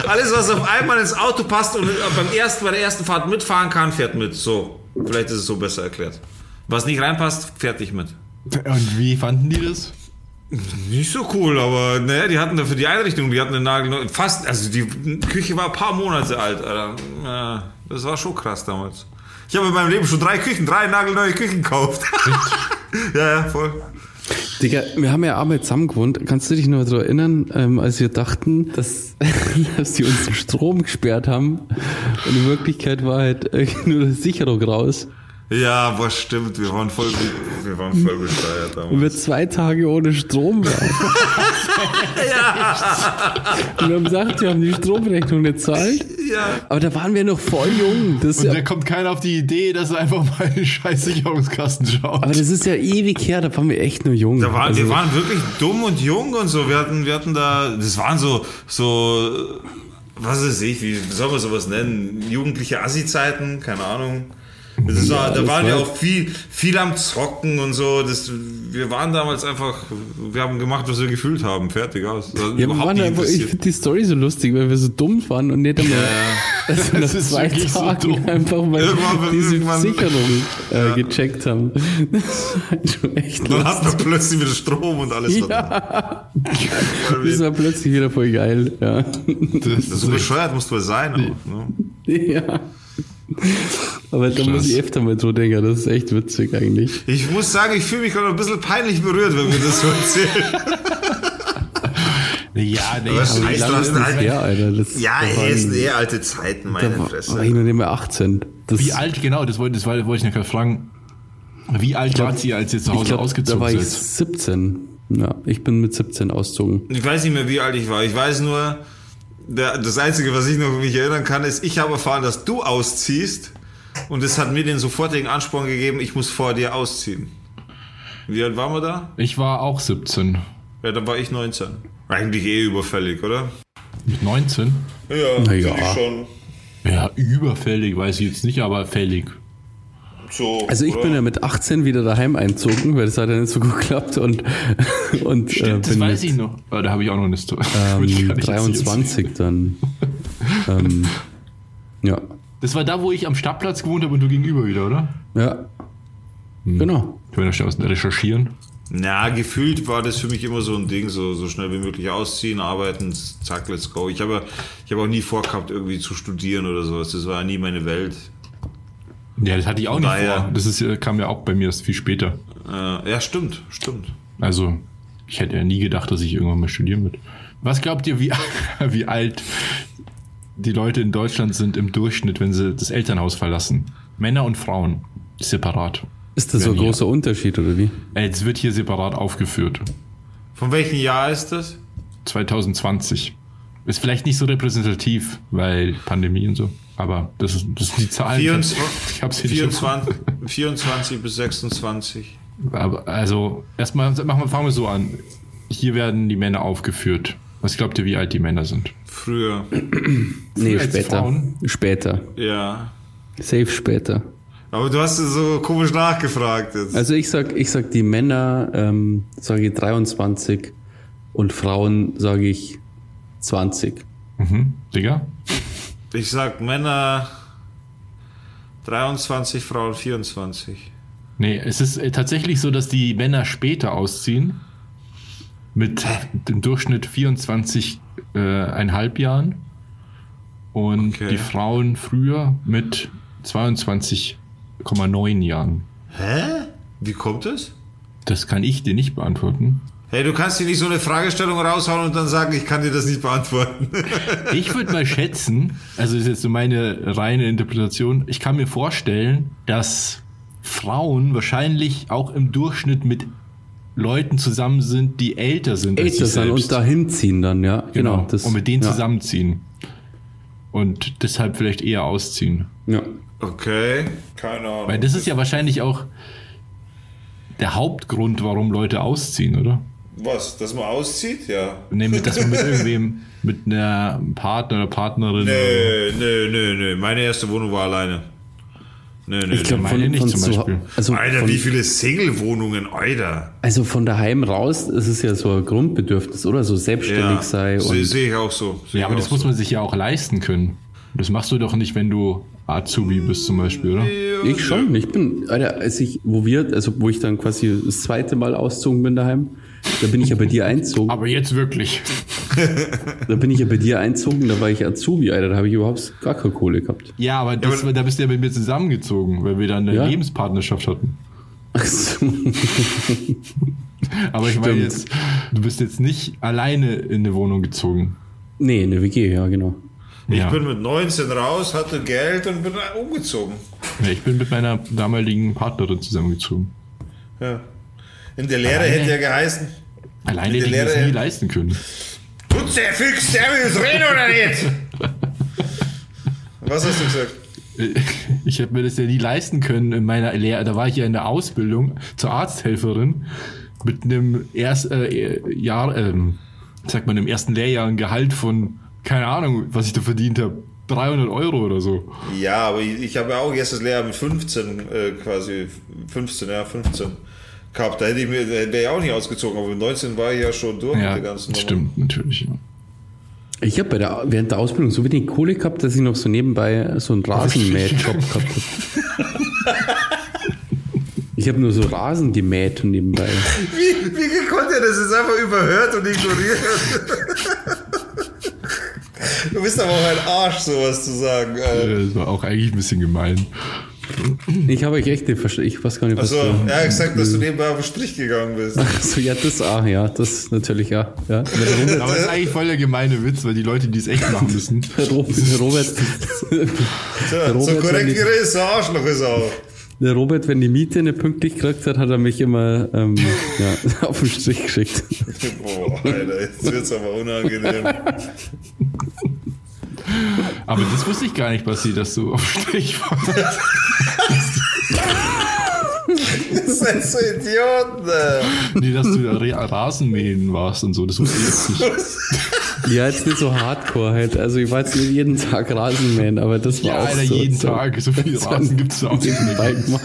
[SPEAKER 3] alles, was auf einmal ins Auto passt und beim ersten, bei der ersten Fahrt mitfahren kann, fährt mit. So, vielleicht ist es so besser erklärt. Was nicht reinpasst, fährt nicht mit.
[SPEAKER 2] Und wie fanden die das?
[SPEAKER 3] Nicht so cool, aber naja, die hatten dafür die Einrichtung, die hatten eine Nagel fast, also die Küche war ein paar Monate alt, Alter. Ja, das war schon krass damals. Ich habe in meinem Leben schon drei Küchen, drei nagelneue Küchen gekauft. ja, ja, voll.
[SPEAKER 1] Digga, wir haben ja Arbeit zusammen gewohnt. Kannst du dich noch daran erinnern, ähm, als wir dachten, dass, dass die uns den Strom gesperrt haben und in Wirklichkeit war halt nur die Sicherung raus.
[SPEAKER 3] Ja, was stimmt, wir waren voll, wir waren voll besteuert damals.
[SPEAKER 1] Und wir zwei Tage ohne Strom waren. ja. Und wir haben gesagt, wir haben die Stromrechnung nicht zahlt.
[SPEAKER 3] Ja.
[SPEAKER 1] Aber da waren wir noch voll jung.
[SPEAKER 2] Das Und ja, da kommt keiner auf die Idee, dass er einfach mal in den scheiß Sicherungskasten schaut.
[SPEAKER 1] Aber das ist ja ewig her, da waren wir echt nur jung.
[SPEAKER 3] Da waren, also, wir waren wirklich dumm und jung und so. Wir hatten, wir hatten da, das waren so, so, was weiß ich, wie soll man sowas nennen? Jugendliche Assi-Zeiten, keine Ahnung. Das war, ja, da waren wir auch viel, viel am Zocken und so. Das, wir waren damals einfach, wir haben gemacht, was wir gefühlt haben. Fertig aus.
[SPEAKER 1] Ja, waren einfach, ich finde die Story so lustig, weil wir so dumm waren und nicht einmal ja. also nach zwei Tagen so einfach mal diese Sicherung äh, gecheckt haben.
[SPEAKER 3] Das war echt Dann hat man plötzlich wieder Strom und alles.
[SPEAKER 1] Ja. das war plötzlich wieder voll geil. Ja.
[SPEAKER 3] Das, das so bescheuert musst du sein. Auch, ne?
[SPEAKER 1] Ja. Aber da muss ich öfter mal so denken, das ist echt witzig eigentlich.
[SPEAKER 3] Ich muss sagen, ich fühle mich gerade ein bisschen peinlich berührt, wenn wir das so erzählen.
[SPEAKER 2] Ja, nee, aber
[SPEAKER 3] heißt
[SPEAKER 2] wie
[SPEAKER 3] du hast
[SPEAKER 2] ist
[SPEAKER 3] einen
[SPEAKER 2] es
[SPEAKER 3] alten-
[SPEAKER 2] her?
[SPEAKER 1] Ja, Alter. Das,
[SPEAKER 3] Ja,
[SPEAKER 1] da waren-
[SPEAKER 3] ist eh alte Zeiten, meine
[SPEAKER 1] da war,
[SPEAKER 3] Fresse.
[SPEAKER 1] war ich noch nicht mehr 18. Das,
[SPEAKER 2] Wie alt, genau, das wollte, das wollte ich noch gerade fragen. Wie alt wart ihr, als ihr zu
[SPEAKER 1] ich
[SPEAKER 2] Hause
[SPEAKER 1] glaub, da
[SPEAKER 2] ausgezogen
[SPEAKER 1] war ich
[SPEAKER 2] seid?
[SPEAKER 1] 17. Ja, ich bin mit 17 ausgezogen.
[SPEAKER 3] Ich weiß nicht mehr, wie alt ich war. Ich weiß nur, das Einzige, was ich noch mich erinnern kann, ist, ich habe erfahren, dass du ausziehst. Und es hat mir den sofortigen Ansporn gegeben, ich muss vor dir ausziehen. Wie alt waren wir da?
[SPEAKER 2] Ich war auch 17.
[SPEAKER 3] Ja, dann war ich 19. Eigentlich eh überfällig, oder?
[SPEAKER 2] Mit 19?
[SPEAKER 3] Ja,
[SPEAKER 1] Na ja.
[SPEAKER 3] find ich schon.
[SPEAKER 2] Ja, überfällig, weiß ich jetzt nicht, aber fällig.
[SPEAKER 3] So,
[SPEAKER 1] Also ich
[SPEAKER 3] oder?
[SPEAKER 1] bin ja mit 18 wieder daheim einzogen, weil das hat ja nicht so gut geklappt und, und äh,
[SPEAKER 2] Stimmt, das
[SPEAKER 1] bin
[SPEAKER 2] weiß ich noch. Da habe ich auch noch eine Story.
[SPEAKER 1] Ähm,
[SPEAKER 2] gar nicht erzählen.
[SPEAKER 1] 23 dann. ähm, ja,
[SPEAKER 2] Das war da, wo ich am Stadtplatz gewohnt habe und du gegenüber wieder, oder?
[SPEAKER 1] ja.
[SPEAKER 2] Hm.
[SPEAKER 1] Genau.
[SPEAKER 2] Ich will noch schnell was recherchieren.
[SPEAKER 3] Na, gefühlt war das für mich immer so ein Ding, so, so schnell wie möglich ausziehen, arbeiten, zack, let's go. Ich habe, ich habe auch nie vorgehabt, irgendwie zu studieren oder sowas. Das war nie meine Welt.
[SPEAKER 2] Ja, das hatte ich auch nicht
[SPEAKER 3] Naja.
[SPEAKER 2] vor. Das ist, kam ja auch bei mir erst viel später.
[SPEAKER 3] Äh, ja, stimmt, stimmt.
[SPEAKER 2] Also, ich hätte ja nie gedacht, dass ich irgendwann mal studieren würde. Was glaubt ihr, wie, wie alt die Leute in Deutschland sind im Durchschnitt, wenn sie das Elternhaus verlassen? Männer und Frauen. Separat.
[SPEAKER 1] Ist das so ein großer Unterschied oder wie?
[SPEAKER 2] Äh, Es wird hier separat aufgeführt.
[SPEAKER 3] Von welchem Jahr ist das?
[SPEAKER 2] 2020. Ist vielleicht nicht so repräsentativ, weil Pandemie und so. Aber das, ist, das sind die Zahlen.
[SPEAKER 3] 24,
[SPEAKER 2] Ich hab's hier nicht
[SPEAKER 3] 24, 24 bis 26.
[SPEAKER 2] Aber also, erstmal machen wir, fangen wir so an. Hier werden die Männer aufgeführt. Was glaubt ihr, wie alt die Männer sind?
[SPEAKER 3] Früher,
[SPEAKER 1] Nee,
[SPEAKER 2] als
[SPEAKER 1] später.
[SPEAKER 2] Frauen?
[SPEAKER 1] Später.
[SPEAKER 3] ja.
[SPEAKER 1] Safe später.
[SPEAKER 3] Aber du hast so komisch nachgefragt jetzt.
[SPEAKER 1] Also ich sag, ich sag die Männer, ähm, sage ich 23 und Frauen sage ich 20.
[SPEAKER 2] Mhm. Digga?
[SPEAKER 3] Ich sag Männer 23, Frauen 24.
[SPEAKER 2] Nee, es ist äh, tatsächlich so, dass die Männer später ausziehen. Mit dem Durchschnitt 24,5 äh, einhalb Jahren. Und
[SPEAKER 3] Okay.
[SPEAKER 2] die Frauen früher mit 22,9 Jahren.
[SPEAKER 3] Hä? Wie kommt es?
[SPEAKER 2] Das kann ich dir nicht beantworten.
[SPEAKER 3] Hey, du kannst dir nicht so eine Fragestellung raushauen und dann sagen, ich kann dir das nicht beantworten.
[SPEAKER 2] Ich würde mal schätzen, also das ist jetzt so meine reine Interpretation, ich kann mir vorstellen, dass Frauen wahrscheinlich auch im Durchschnitt mit Leuten zusammen sind, die älter sind als
[SPEAKER 1] Älter
[SPEAKER 2] selbst.
[SPEAKER 1] und dahin ziehen dann, ja. Genau.
[SPEAKER 2] genau,
[SPEAKER 1] das,
[SPEAKER 2] und mit denen
[SPEAKER 1] ja,
[SPEAKER 2] zusammenziehen. Und deshalb vielleicht eher ausziehen.
[SPEAKER 1] Ja.
[SPEAKER 3] Okay, keine Ahnung.
[SPEAKER 2] Weil das ist ja wahrscheinlich auch der Hauptgrund, warum Leute ausziehen, oder?
[SPEAKER 3] Was, dass man auszieht? Ja.
[SPEAKER 2] Nee, mit, dass man mit irgendwem, mit einer Partner oder Partnerin.
[SPEAKER 3] Nö, nö, nö, nö. Meine erste Wohnung war alleine. Nö, nö,
[SPEAKER 1] Ich glaube
[SPEAKER 2] meine
[SPEAKER 1] von,
[SPEAKER 2] nicht
[SPEAKER 1] von
[SPEAKER 2] zum
[SPEAKER 1] zu,
[SPEAKER 2] Beispiel.
[SPEAKER 1] also,
[SPEAKER 3] Alter,
[SPEAKER 1] von,
[SPEAKER 3] wie viele Single-Wohnungen, Alter.
[SPEAKER 1] also von daheim raus, ist es ja so ein Grundbedürfnis, oder? So selbstständig
[SPEAKER 3] Ja,
[SPEAKER 1] sei
[SPEAKER 3] sehe seh ich auch so. Seh
[SPEAKER 2] Ja, aber das muss
[SPEAKER 3] so.
[SPEAKER 2] man sich ja auch leisten können. Das machst du doch nicht, wenn du Azubi bist zum Beispiel, oder?
[SPEAKER 1] Ich schon. Ich bin, Alter, als ich, wo wir, also wo ich dann quasi das zweite Mal ausgezogen bin daheim, da bin ich ja bei dir einzogen.
[SPEAKER 2] Aber jetzt wirklich.
[SPEAKER 1] Da bin ich ja bei dir einzogen, da war ich Azubi, Alter, da habe ich überhaupt gar keine Kohle gehabt.
[SPEAKER 2] Ja, aber, das,
[SPEAKER 3] aber-
[SPEAKER 2] da bist du ja mit mir zusammengezogen, weil wir dann eine
[SPEAKER 1] Ja.
[SPEAKER 2] Lebenspartnerschaft hatten.
[SPEAKER 1] Ach so.
[SPEAKER 2] Aber ich meine jetzt, du bist jetzt nicht alleine in eine Wohnung gezogen.
[SPEAKER 1] Nee, eine WG, ja, genau.
[SPEAKER 3] Ich
[SPEAKER 2] ja.
[SPEAKER 3] bin mit 19 raus, hatte Geld und bin umgezogen.
[SPEAKER 2] ja, ich bin mit meiner damaligen Partnerin zusammengezogen.
[SPEAKER 3] Ja. In der Lehre
[SPEAKER 2] Alleine?
[SPEAKER 3] hätte ja geheißen,
[SPEAKER 2] Alleine hätte ich das
[SPEAKER 3] Lehre-
[SPEAKER 2] nie leisten können.
[SPEAKER 3] Putz der Fix, der will es reden oder nicht? Was hast du gesagt?
[SPEAKER 2] Ich hätte mir das ja nie leisten können in meiner Lehre. Da war ich ja in der Ausbildung zur Arzthelferin mit einem erst, äh, Jahr, ähm, sagt man, im ersten Lehrjahr ein Gehalt von, keine Ahnung, was ich da verdient habe. 300 Euro oder so.
[SPEAKER 3] Ja, aber ich, ich habe ja auch erstes Lehrer mit 15 äh, quasi, 15, ja, 15 gehabt. Da hätte ich mir, wäre ich auch nicht ausgezogen, aber mit 19 war ich ja schon durch
[SPEAKER 2] Ja,
[SPEAKER 3] mit der ganzen Nummer.
[SPEAKER 2] stimmt, natürlich. Ja.
[SPEAKER 1] Ich habe bei der, während der Ausbildung so wenig Kohle gehabt, dass ich noch so nebenbei so einen Rasenmäht-Job gehabt habe. Ich habe nur so Rasen gemäht nebenbei.
[SPEAKER 3] Wie, wie konnte er das jetzt einfach überhört und ignoriert? du bist aber auch ein Arsch, sowas zu sagen. Äh,
[SPEAKER 2] Das war auch eigentlich ein bisschen gemein.
[SPEAKER 1] Ich habe euch echt nicht verstanden. Ich weiß gar nicht, was
[SPEAKER 3] Achso,
[SPEAKER 1] du-
[SPEAKER 3] er hat gesagt, dass du nebenbei auf den Strich gegangen bist.
[SPEAKER 1] Achso, ja, das auch, ja. Das natürlich ja. ja.
[SPEAKER 2] Aber das ist eigentlich voll der gemeine Witz, weil die Leute, die es echt machen müssen.
[SPEAKER 1] Robert, Robert,
[SPEAKER 3] Tja,
[SPEAKER 1] Robert
[SPEAKER 3] so korrekt wie er ist, so Arschloch ist er auch.
[SPEAKER 1] Der Robert, wenn die Miete nicht pünktlich gekriegt hat, hat er mich immer ähm, ja, auf den Strich geschickt.
[SPEAKER 3] Boah, Alter, jetzt wird's aber unangenehm.
[SPEAKER 2] Aber das wusste ich gar nicht, Basti, dass du auf Strich warst.
[SPEAKER 3] Ihr seid so Idioten.
[SPEAKER 2] Nee, dass du Ra- Rasenmähen warst und so. Das wusste ich jetzt nicht.
[SPEAKER 1] Ja, jetzt nicht so hardcore halt. Also ich war jetzt nicht jeden Tag Rasenmähen, aber das war
[SPEAKER 2] Ja,
[SPEAKER 1] auch
[SPEAKER 2] Alter,
[SPEAKER 1] so.
[SPEAKER 2] jeden
[SPEAKER 1] so.
[SPEAKER 2] Tag. So viel Rasen gibt es auch nicht.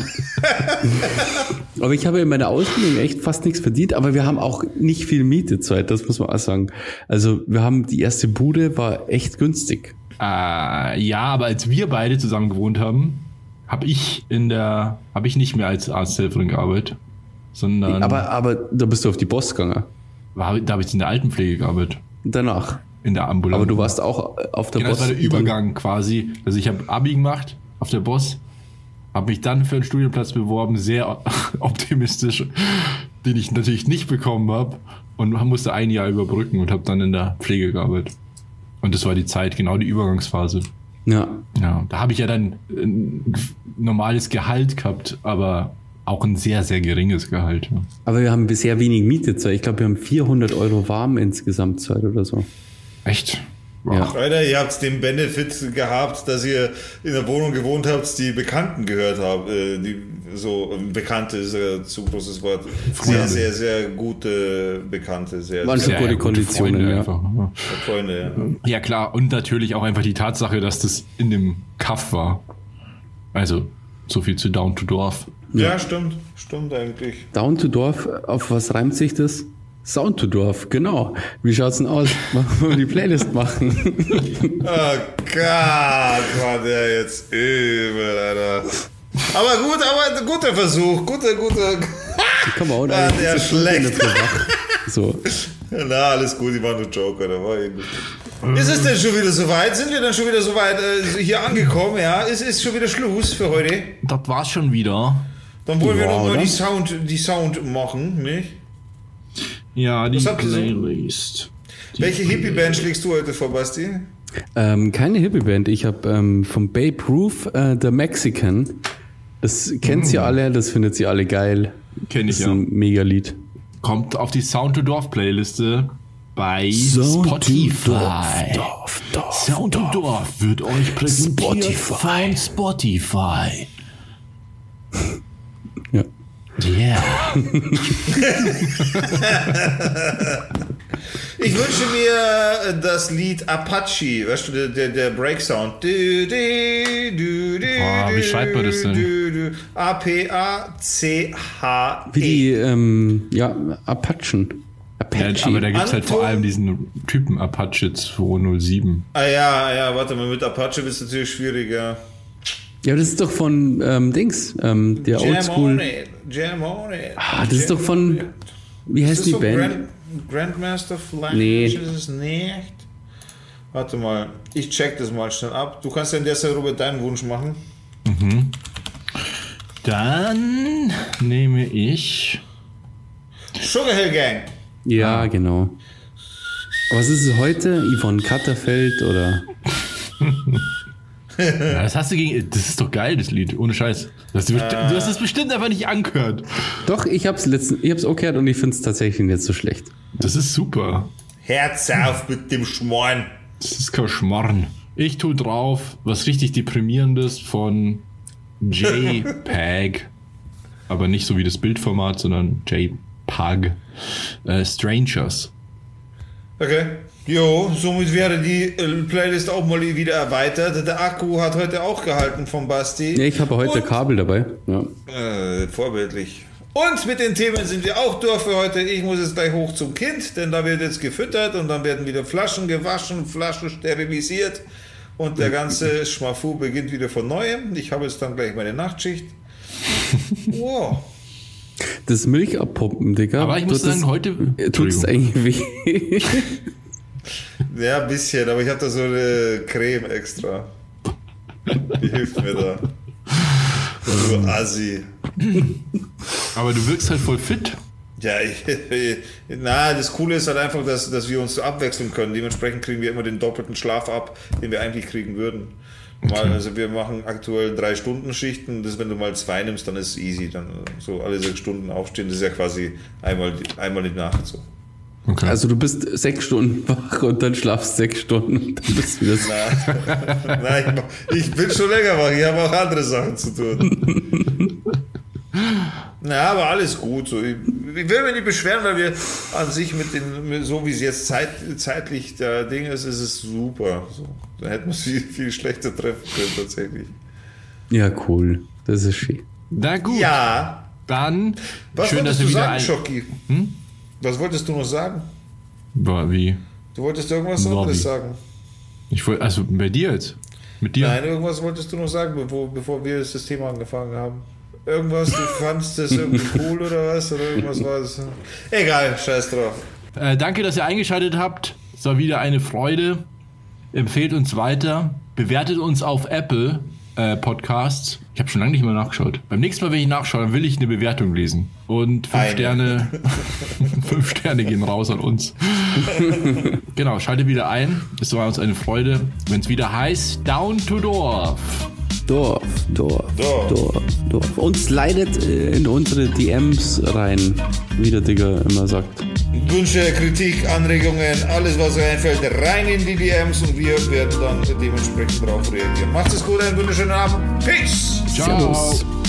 [SPEAKER 1] aber ich habe in meiner Ausbildung echt fast nichts verdient, aber wir haben auch nicht viel Miete Zeit, das muss man auch sagen. Also wir haben die erste Bude war echt günstig.
[SPEAKER 2] Äh, ja, aber als wir beide zusammen gewohnt haben, habe ich in der, habe ich nicht mehr als Arzthelferin gearbeitet, sondern
[SPEAKER 1] Aber, aber da bist du auf die Boss gegangen.
[SPEAKER 2] war, da habe ich in der Altenpflege gearbeitet,
[SPEAKER 1] Danach.
[SPEAKER 2] in der Ambulanz.
[SPEAKER 1] Aber du warst auch auf der
[SPEAKER 2] Genau, das
[SPEAKER 1] Boss.
[SPEAKER 2] war der Übergang quasi. Also ich habe Abi gemacht auf der Boss, habe mich dann für einen Studienplatz beworben, sehr optimistisch, den ich natürlich nicht bekommen habe und musste ein Jahr überbrücken und habe dann in der Pflege gearbeitet. Und das war die Zeit, genau die Übergangsphase.
[SPEAKER 1] Ja.
[SPEAKER 2] Ja, da habe ich ja dann ein normales Gehalt gehabt, aber auch ein sehr, sehr geringes Gehalt. ja.
[SPEAKER 1] Aber wir haben sehr wenig Miete. Ich glaube, wir haben 400 Euro warm insgesamt Zeit oder so.
[SPEAKER 2] Echt?
[SPEAKER 1] Ja.
[SPEAKER 3] Alter, ihr habt den Benefit gehabt, dass ihr in der Wohnung gewohnt habt, die Bekannten gehört habt. Äh, die, so, äh, Bekannte ist ein zu großes Wort. Sehr,
[SPEAKER 2] Freunde.
[SPEAKER 3] sehr, sehr gute Bekannte, sehr, sehr
[SPEAKER 1] schon gute Konditionen,
[SPEAKER 2] Freunde
[SPEAKER 1] ja.
[SPEAKER 2] einfach, ja.
[SPEAKER 3] Freunde. Ja.
[SPEAKER 2] Ja, klar. Und natürlich auch einfach die Tatsache, dass das in dem Kaff war. Also, so viel zu Down to Dorf.
[SPEAKER 3] Ja. stimmt. Stimmt eigentlich.
[SPEAKER 1] Down to Dorf, auf was reimt sich das? Sound to Dorf, genau. Wie schaut's denn aus? Wollen wir die Playlist machen?
[SPEAKER 3] Oh Gott, war der jetzt übel, Alter. Aber gut, aber ein guter Versuch. Guter, guter.
[SPEAKER 1] Komm mal,
[SPEAKER 3] Ah, der schlecht.
[SPEAKER 1] So.
[SPEAKER 3] Na, alles gut, die waren nur Joker, da war irgendwie. Ist es denn schon wieder soweit? Sind wir dann schon wieder soweit äh, hier angekommen? Ja, es ist schon wieder Schluss für heute.
[SPEAKER 2] Das war's schon wieder.
[SPEAKER 3] Dann wollen wir
[SPEAKER 1] Ja,
[SPEAKER 3] noch mal
[SPEAKER 1] oder?
[SPEAKER 3] die Sound, die Sound machen, nicht?
[SPEAKER 2] Ja, die? Playlist.
[SPEAKER 3] Welche Hippie-Band schlägst du heute vor, Basti?
[SPEAKER 1] Ähm, keine Hippie-Band. Ich habe ähm, vom Babe Ruth äh, The Mexican. Das kennt sie alle, das findet sie alle geil.
[SPEAKER 2] Kenn ich
[SPEAKER 1] Das ist
[SPEAKER 2] ja.
[SPEAKER 1] ein Mega-Lied.
[SPEAKER 2] Kommt auf die Sound to Dorf Playliste bei
[SPEAKER 1] Sound
[SPEAKER 2] Spotify.
[SPEAKER 1] Dorf, Dorf,
[SPEAKER 2] Sound to Dorf wird euch präsentiert
[SPEAKER 1] Spotify.
[SPEAKER 2] von Spotify.
[SPEAKER 1] Ja.
[SPEAKER 2] Yeah.
[SPEAKER 3] Ich wünsche mir äh, das Lied Apache, weißt du, der, der, Breaksound.
[SPEAKER 2] Ah, wie schreibt man das denn?
[SPEAKER 3] A-P-A-C-H-E.
[SPEAKER 1] Wie die, ähm, ja, Apachen.
[SPEAKER 2] Ja,
[SPEAKER 1] Apache.
[SPEAKER 2] aber da gibt's halt vor allem diesen Typen Apache 207.
[SPEAKER 3] Ah ja, ja, warte mal, mit Apache ist natürlich schwieriger.
[SPEAKER 1] ja, das ist doch von ähm, Dings, ähm, der
[SPEAKER 3] Jam on
[SPEAKER 1] Oldschool.
[SPEAKER 3] it, Jam on it.
[SPEAKER 1] Ah, das ist doch von, wie
[SPEAKER 3] Ist
[SPEAKER 1] heißt
[SPEAKER 3] das
[SPEAKER 1] die
[SPEAKER 3] so
[SPEAKER 1] Band?
[SPEAKER 3] Grand, Grandmaster Flash?
[SPEAKER 1] Nee.
[SPEAKER 3] Ist es nicht? Warte mal, ich check das mal schnell ab. Du kannst ja in der Zeit, Robert, deinen Wunsch machen.
[SPEAKER 2] Dann nehme ich.
[SPEAKER 3] Sugar Hill Gang.
[SPEAKER 1] Ja, genau. Was ist es heute? Yvonne Katterfeld oder?
[SPEAKER 2] Ja, das hast du gegen. Das ist doch geil, das Lied. Ohne Scheiß. Das hast du, besti- du hast das bestimmt einfach nicht angehört.
[SPEAKER 1] Doch, ich hab's letzten, ich hab's auch gehört und ich find's tatsächlich nicht so schlecht.
[SPEAKER 2] Das ist super.
[SPEAKER 3] Herz auf mit dem Schmoren.
[SPEAKER 2] Das ist kein Schmarrn. Ich tue drauf was richtig deprimierendes von JPEG. Aber nicht so wie das Bildformat, sondern JPEG. Äh, Strangers.
[SPEAKER 3] Okay. Jo, somit wäre die äh, Playlist auch mal wieder erweitert. Der Akku hat heute auch gehalten von Basti.
[SPEAKER 1] Ja, ich habe heute
[SPEAKER 3] Und-
[SPEAKER 1] Kabel dabei. Ja.
[SPEAKER 3] Äh, vorbildlich. Und mit den Themen sind wir auch durch für heute. Ich muss jetzt gleich hoch zum Kind, denn da wird jetzt gefüttert und dann werden wieder Flaschen gewaschen, Flaschen sterilisiert und der ganze Schmafu beginnt wieder von neuem. Ich habe jetzt dann gleich meine Nachtschicht. Wow.
[SPEAKER 1] Das Milch abpumpen, Digga.
[SPEAKER 2] Aber ich muss
[SPEAKER 1] tut
[SPEAKER 2] sagen, heute.
[SPEAKER 1] Tut's
[SPEAKER 2] Entschuldigung.
[SPEAKER 1] eigentlich weh?
[SPEAKER 3] Ja, ein bisschen, aber ich habe da so eine Creme extra. Die hilft mir da. Du Assi.
[SPEAKER 2] Aber du wirkst halt voll fit.
[SPEAKER 3] Ja, ich, na, das Coole ist halt einfach, dass, dass wir uns so abwechseln können. Dementsprechend kriegen wir immer den doppelten Schlaf ab, den wir eigentlich kriegen würden. Mal, also wir machen aktuell drei Stunden Schichten. Das, wenn du mal zwei nimmst, dann ist es easy. Dann so alle sechs Stunden aufstehen, das ist ja quasi einmal, einmal die Nacht so.
[SPEAKER 2] Okay.
[SPEAKER 1] Also du bist sechs Stunden wach und dann schlafst sechs Stunden und dann bist du wieder so.
[SPEAKER 3] Na, na, ich, bin schon länger wach, ich habe auch andere Sachen zu tun. Na, aber alles gut. So. Ich, ich will mich nicht beschweren, weil wir an sich mit den, so wie es jetzt zeit, zeitlich der Ding ist, ist es super. So. Da hätten wir es viel, viel schlechter treffen können, tatsächlich.
[SPEAKER 1] Ja, cool. Das ist schön.
[SPEAKER 2] Na gut,
[SPEAKER 3] Ja.
[SPEAKER 2] dann
[SPEAKER 3] Was
[SPEAKER 2] schön, dass
[SPEAKER 3] du
[SPEAKER 2] wieder
[SPEAKER 3] sagen,
[SPEAKER 2] ein...
[SPEAKER 3] Schocki? Was wolltest du noch sagen?
[SPEAKER 2] Boah, Wie?
[SPEAKER 3] Du wolltest irgendwas
[SPEAKER 2] Bobby.
[SPEAKER 3] anderes sagen.
[SPEAKER 2] Ich wollte, also bei dir jetzt? Mit dir?
[SPEAKER 3] Nein, irgendwas wolltest du noch sagen, bevor, bevor wir das Thema angefangen haben. Irgendwas, du fandst das irgendwie cool oder was? Oder irgendwas war das? Egal, scheiß drauf.
[SPEAKER 2] Äh, danke, dass ihr eingeschaltet habt. Es war wieder eine Freude. Empfehlt uns weiter. Bewertet uns auf Apple äh, Podcasts. Ich habe schon lange nicht mehr nachgeschaut. Beim nächsten Mal, wenn ich nachschaue, dann will ich eine Bewertung lesen. Und fünf
[SPEAKER 3] Eine.
[SPEAKER 2] Sterne, fünf Sterne gehen raus an uns. genau, schaltet wieder ein. Es war uns eine Freude, wenn es wieder heißt Down to Dorf.
[SPEAKER 1] Dorf, Dorf,
[SPEAKER 3] Dorf.
[SPEAKER 1] Dorf, Dorf. Und slidet äh, in unsere DMs rein, wie der Digger immer sagt.
[SPEAKER 3] Wünsche, Kritik, Anregungen, alles was euch einfällt, rein in die DMs und wir werden dann dementsprechend darauf reagieren. Macht es gut, einen wunderschönen Abend. Peace!
[SPEAKER 2] Ciao.
[SPEAKER 1] Servus.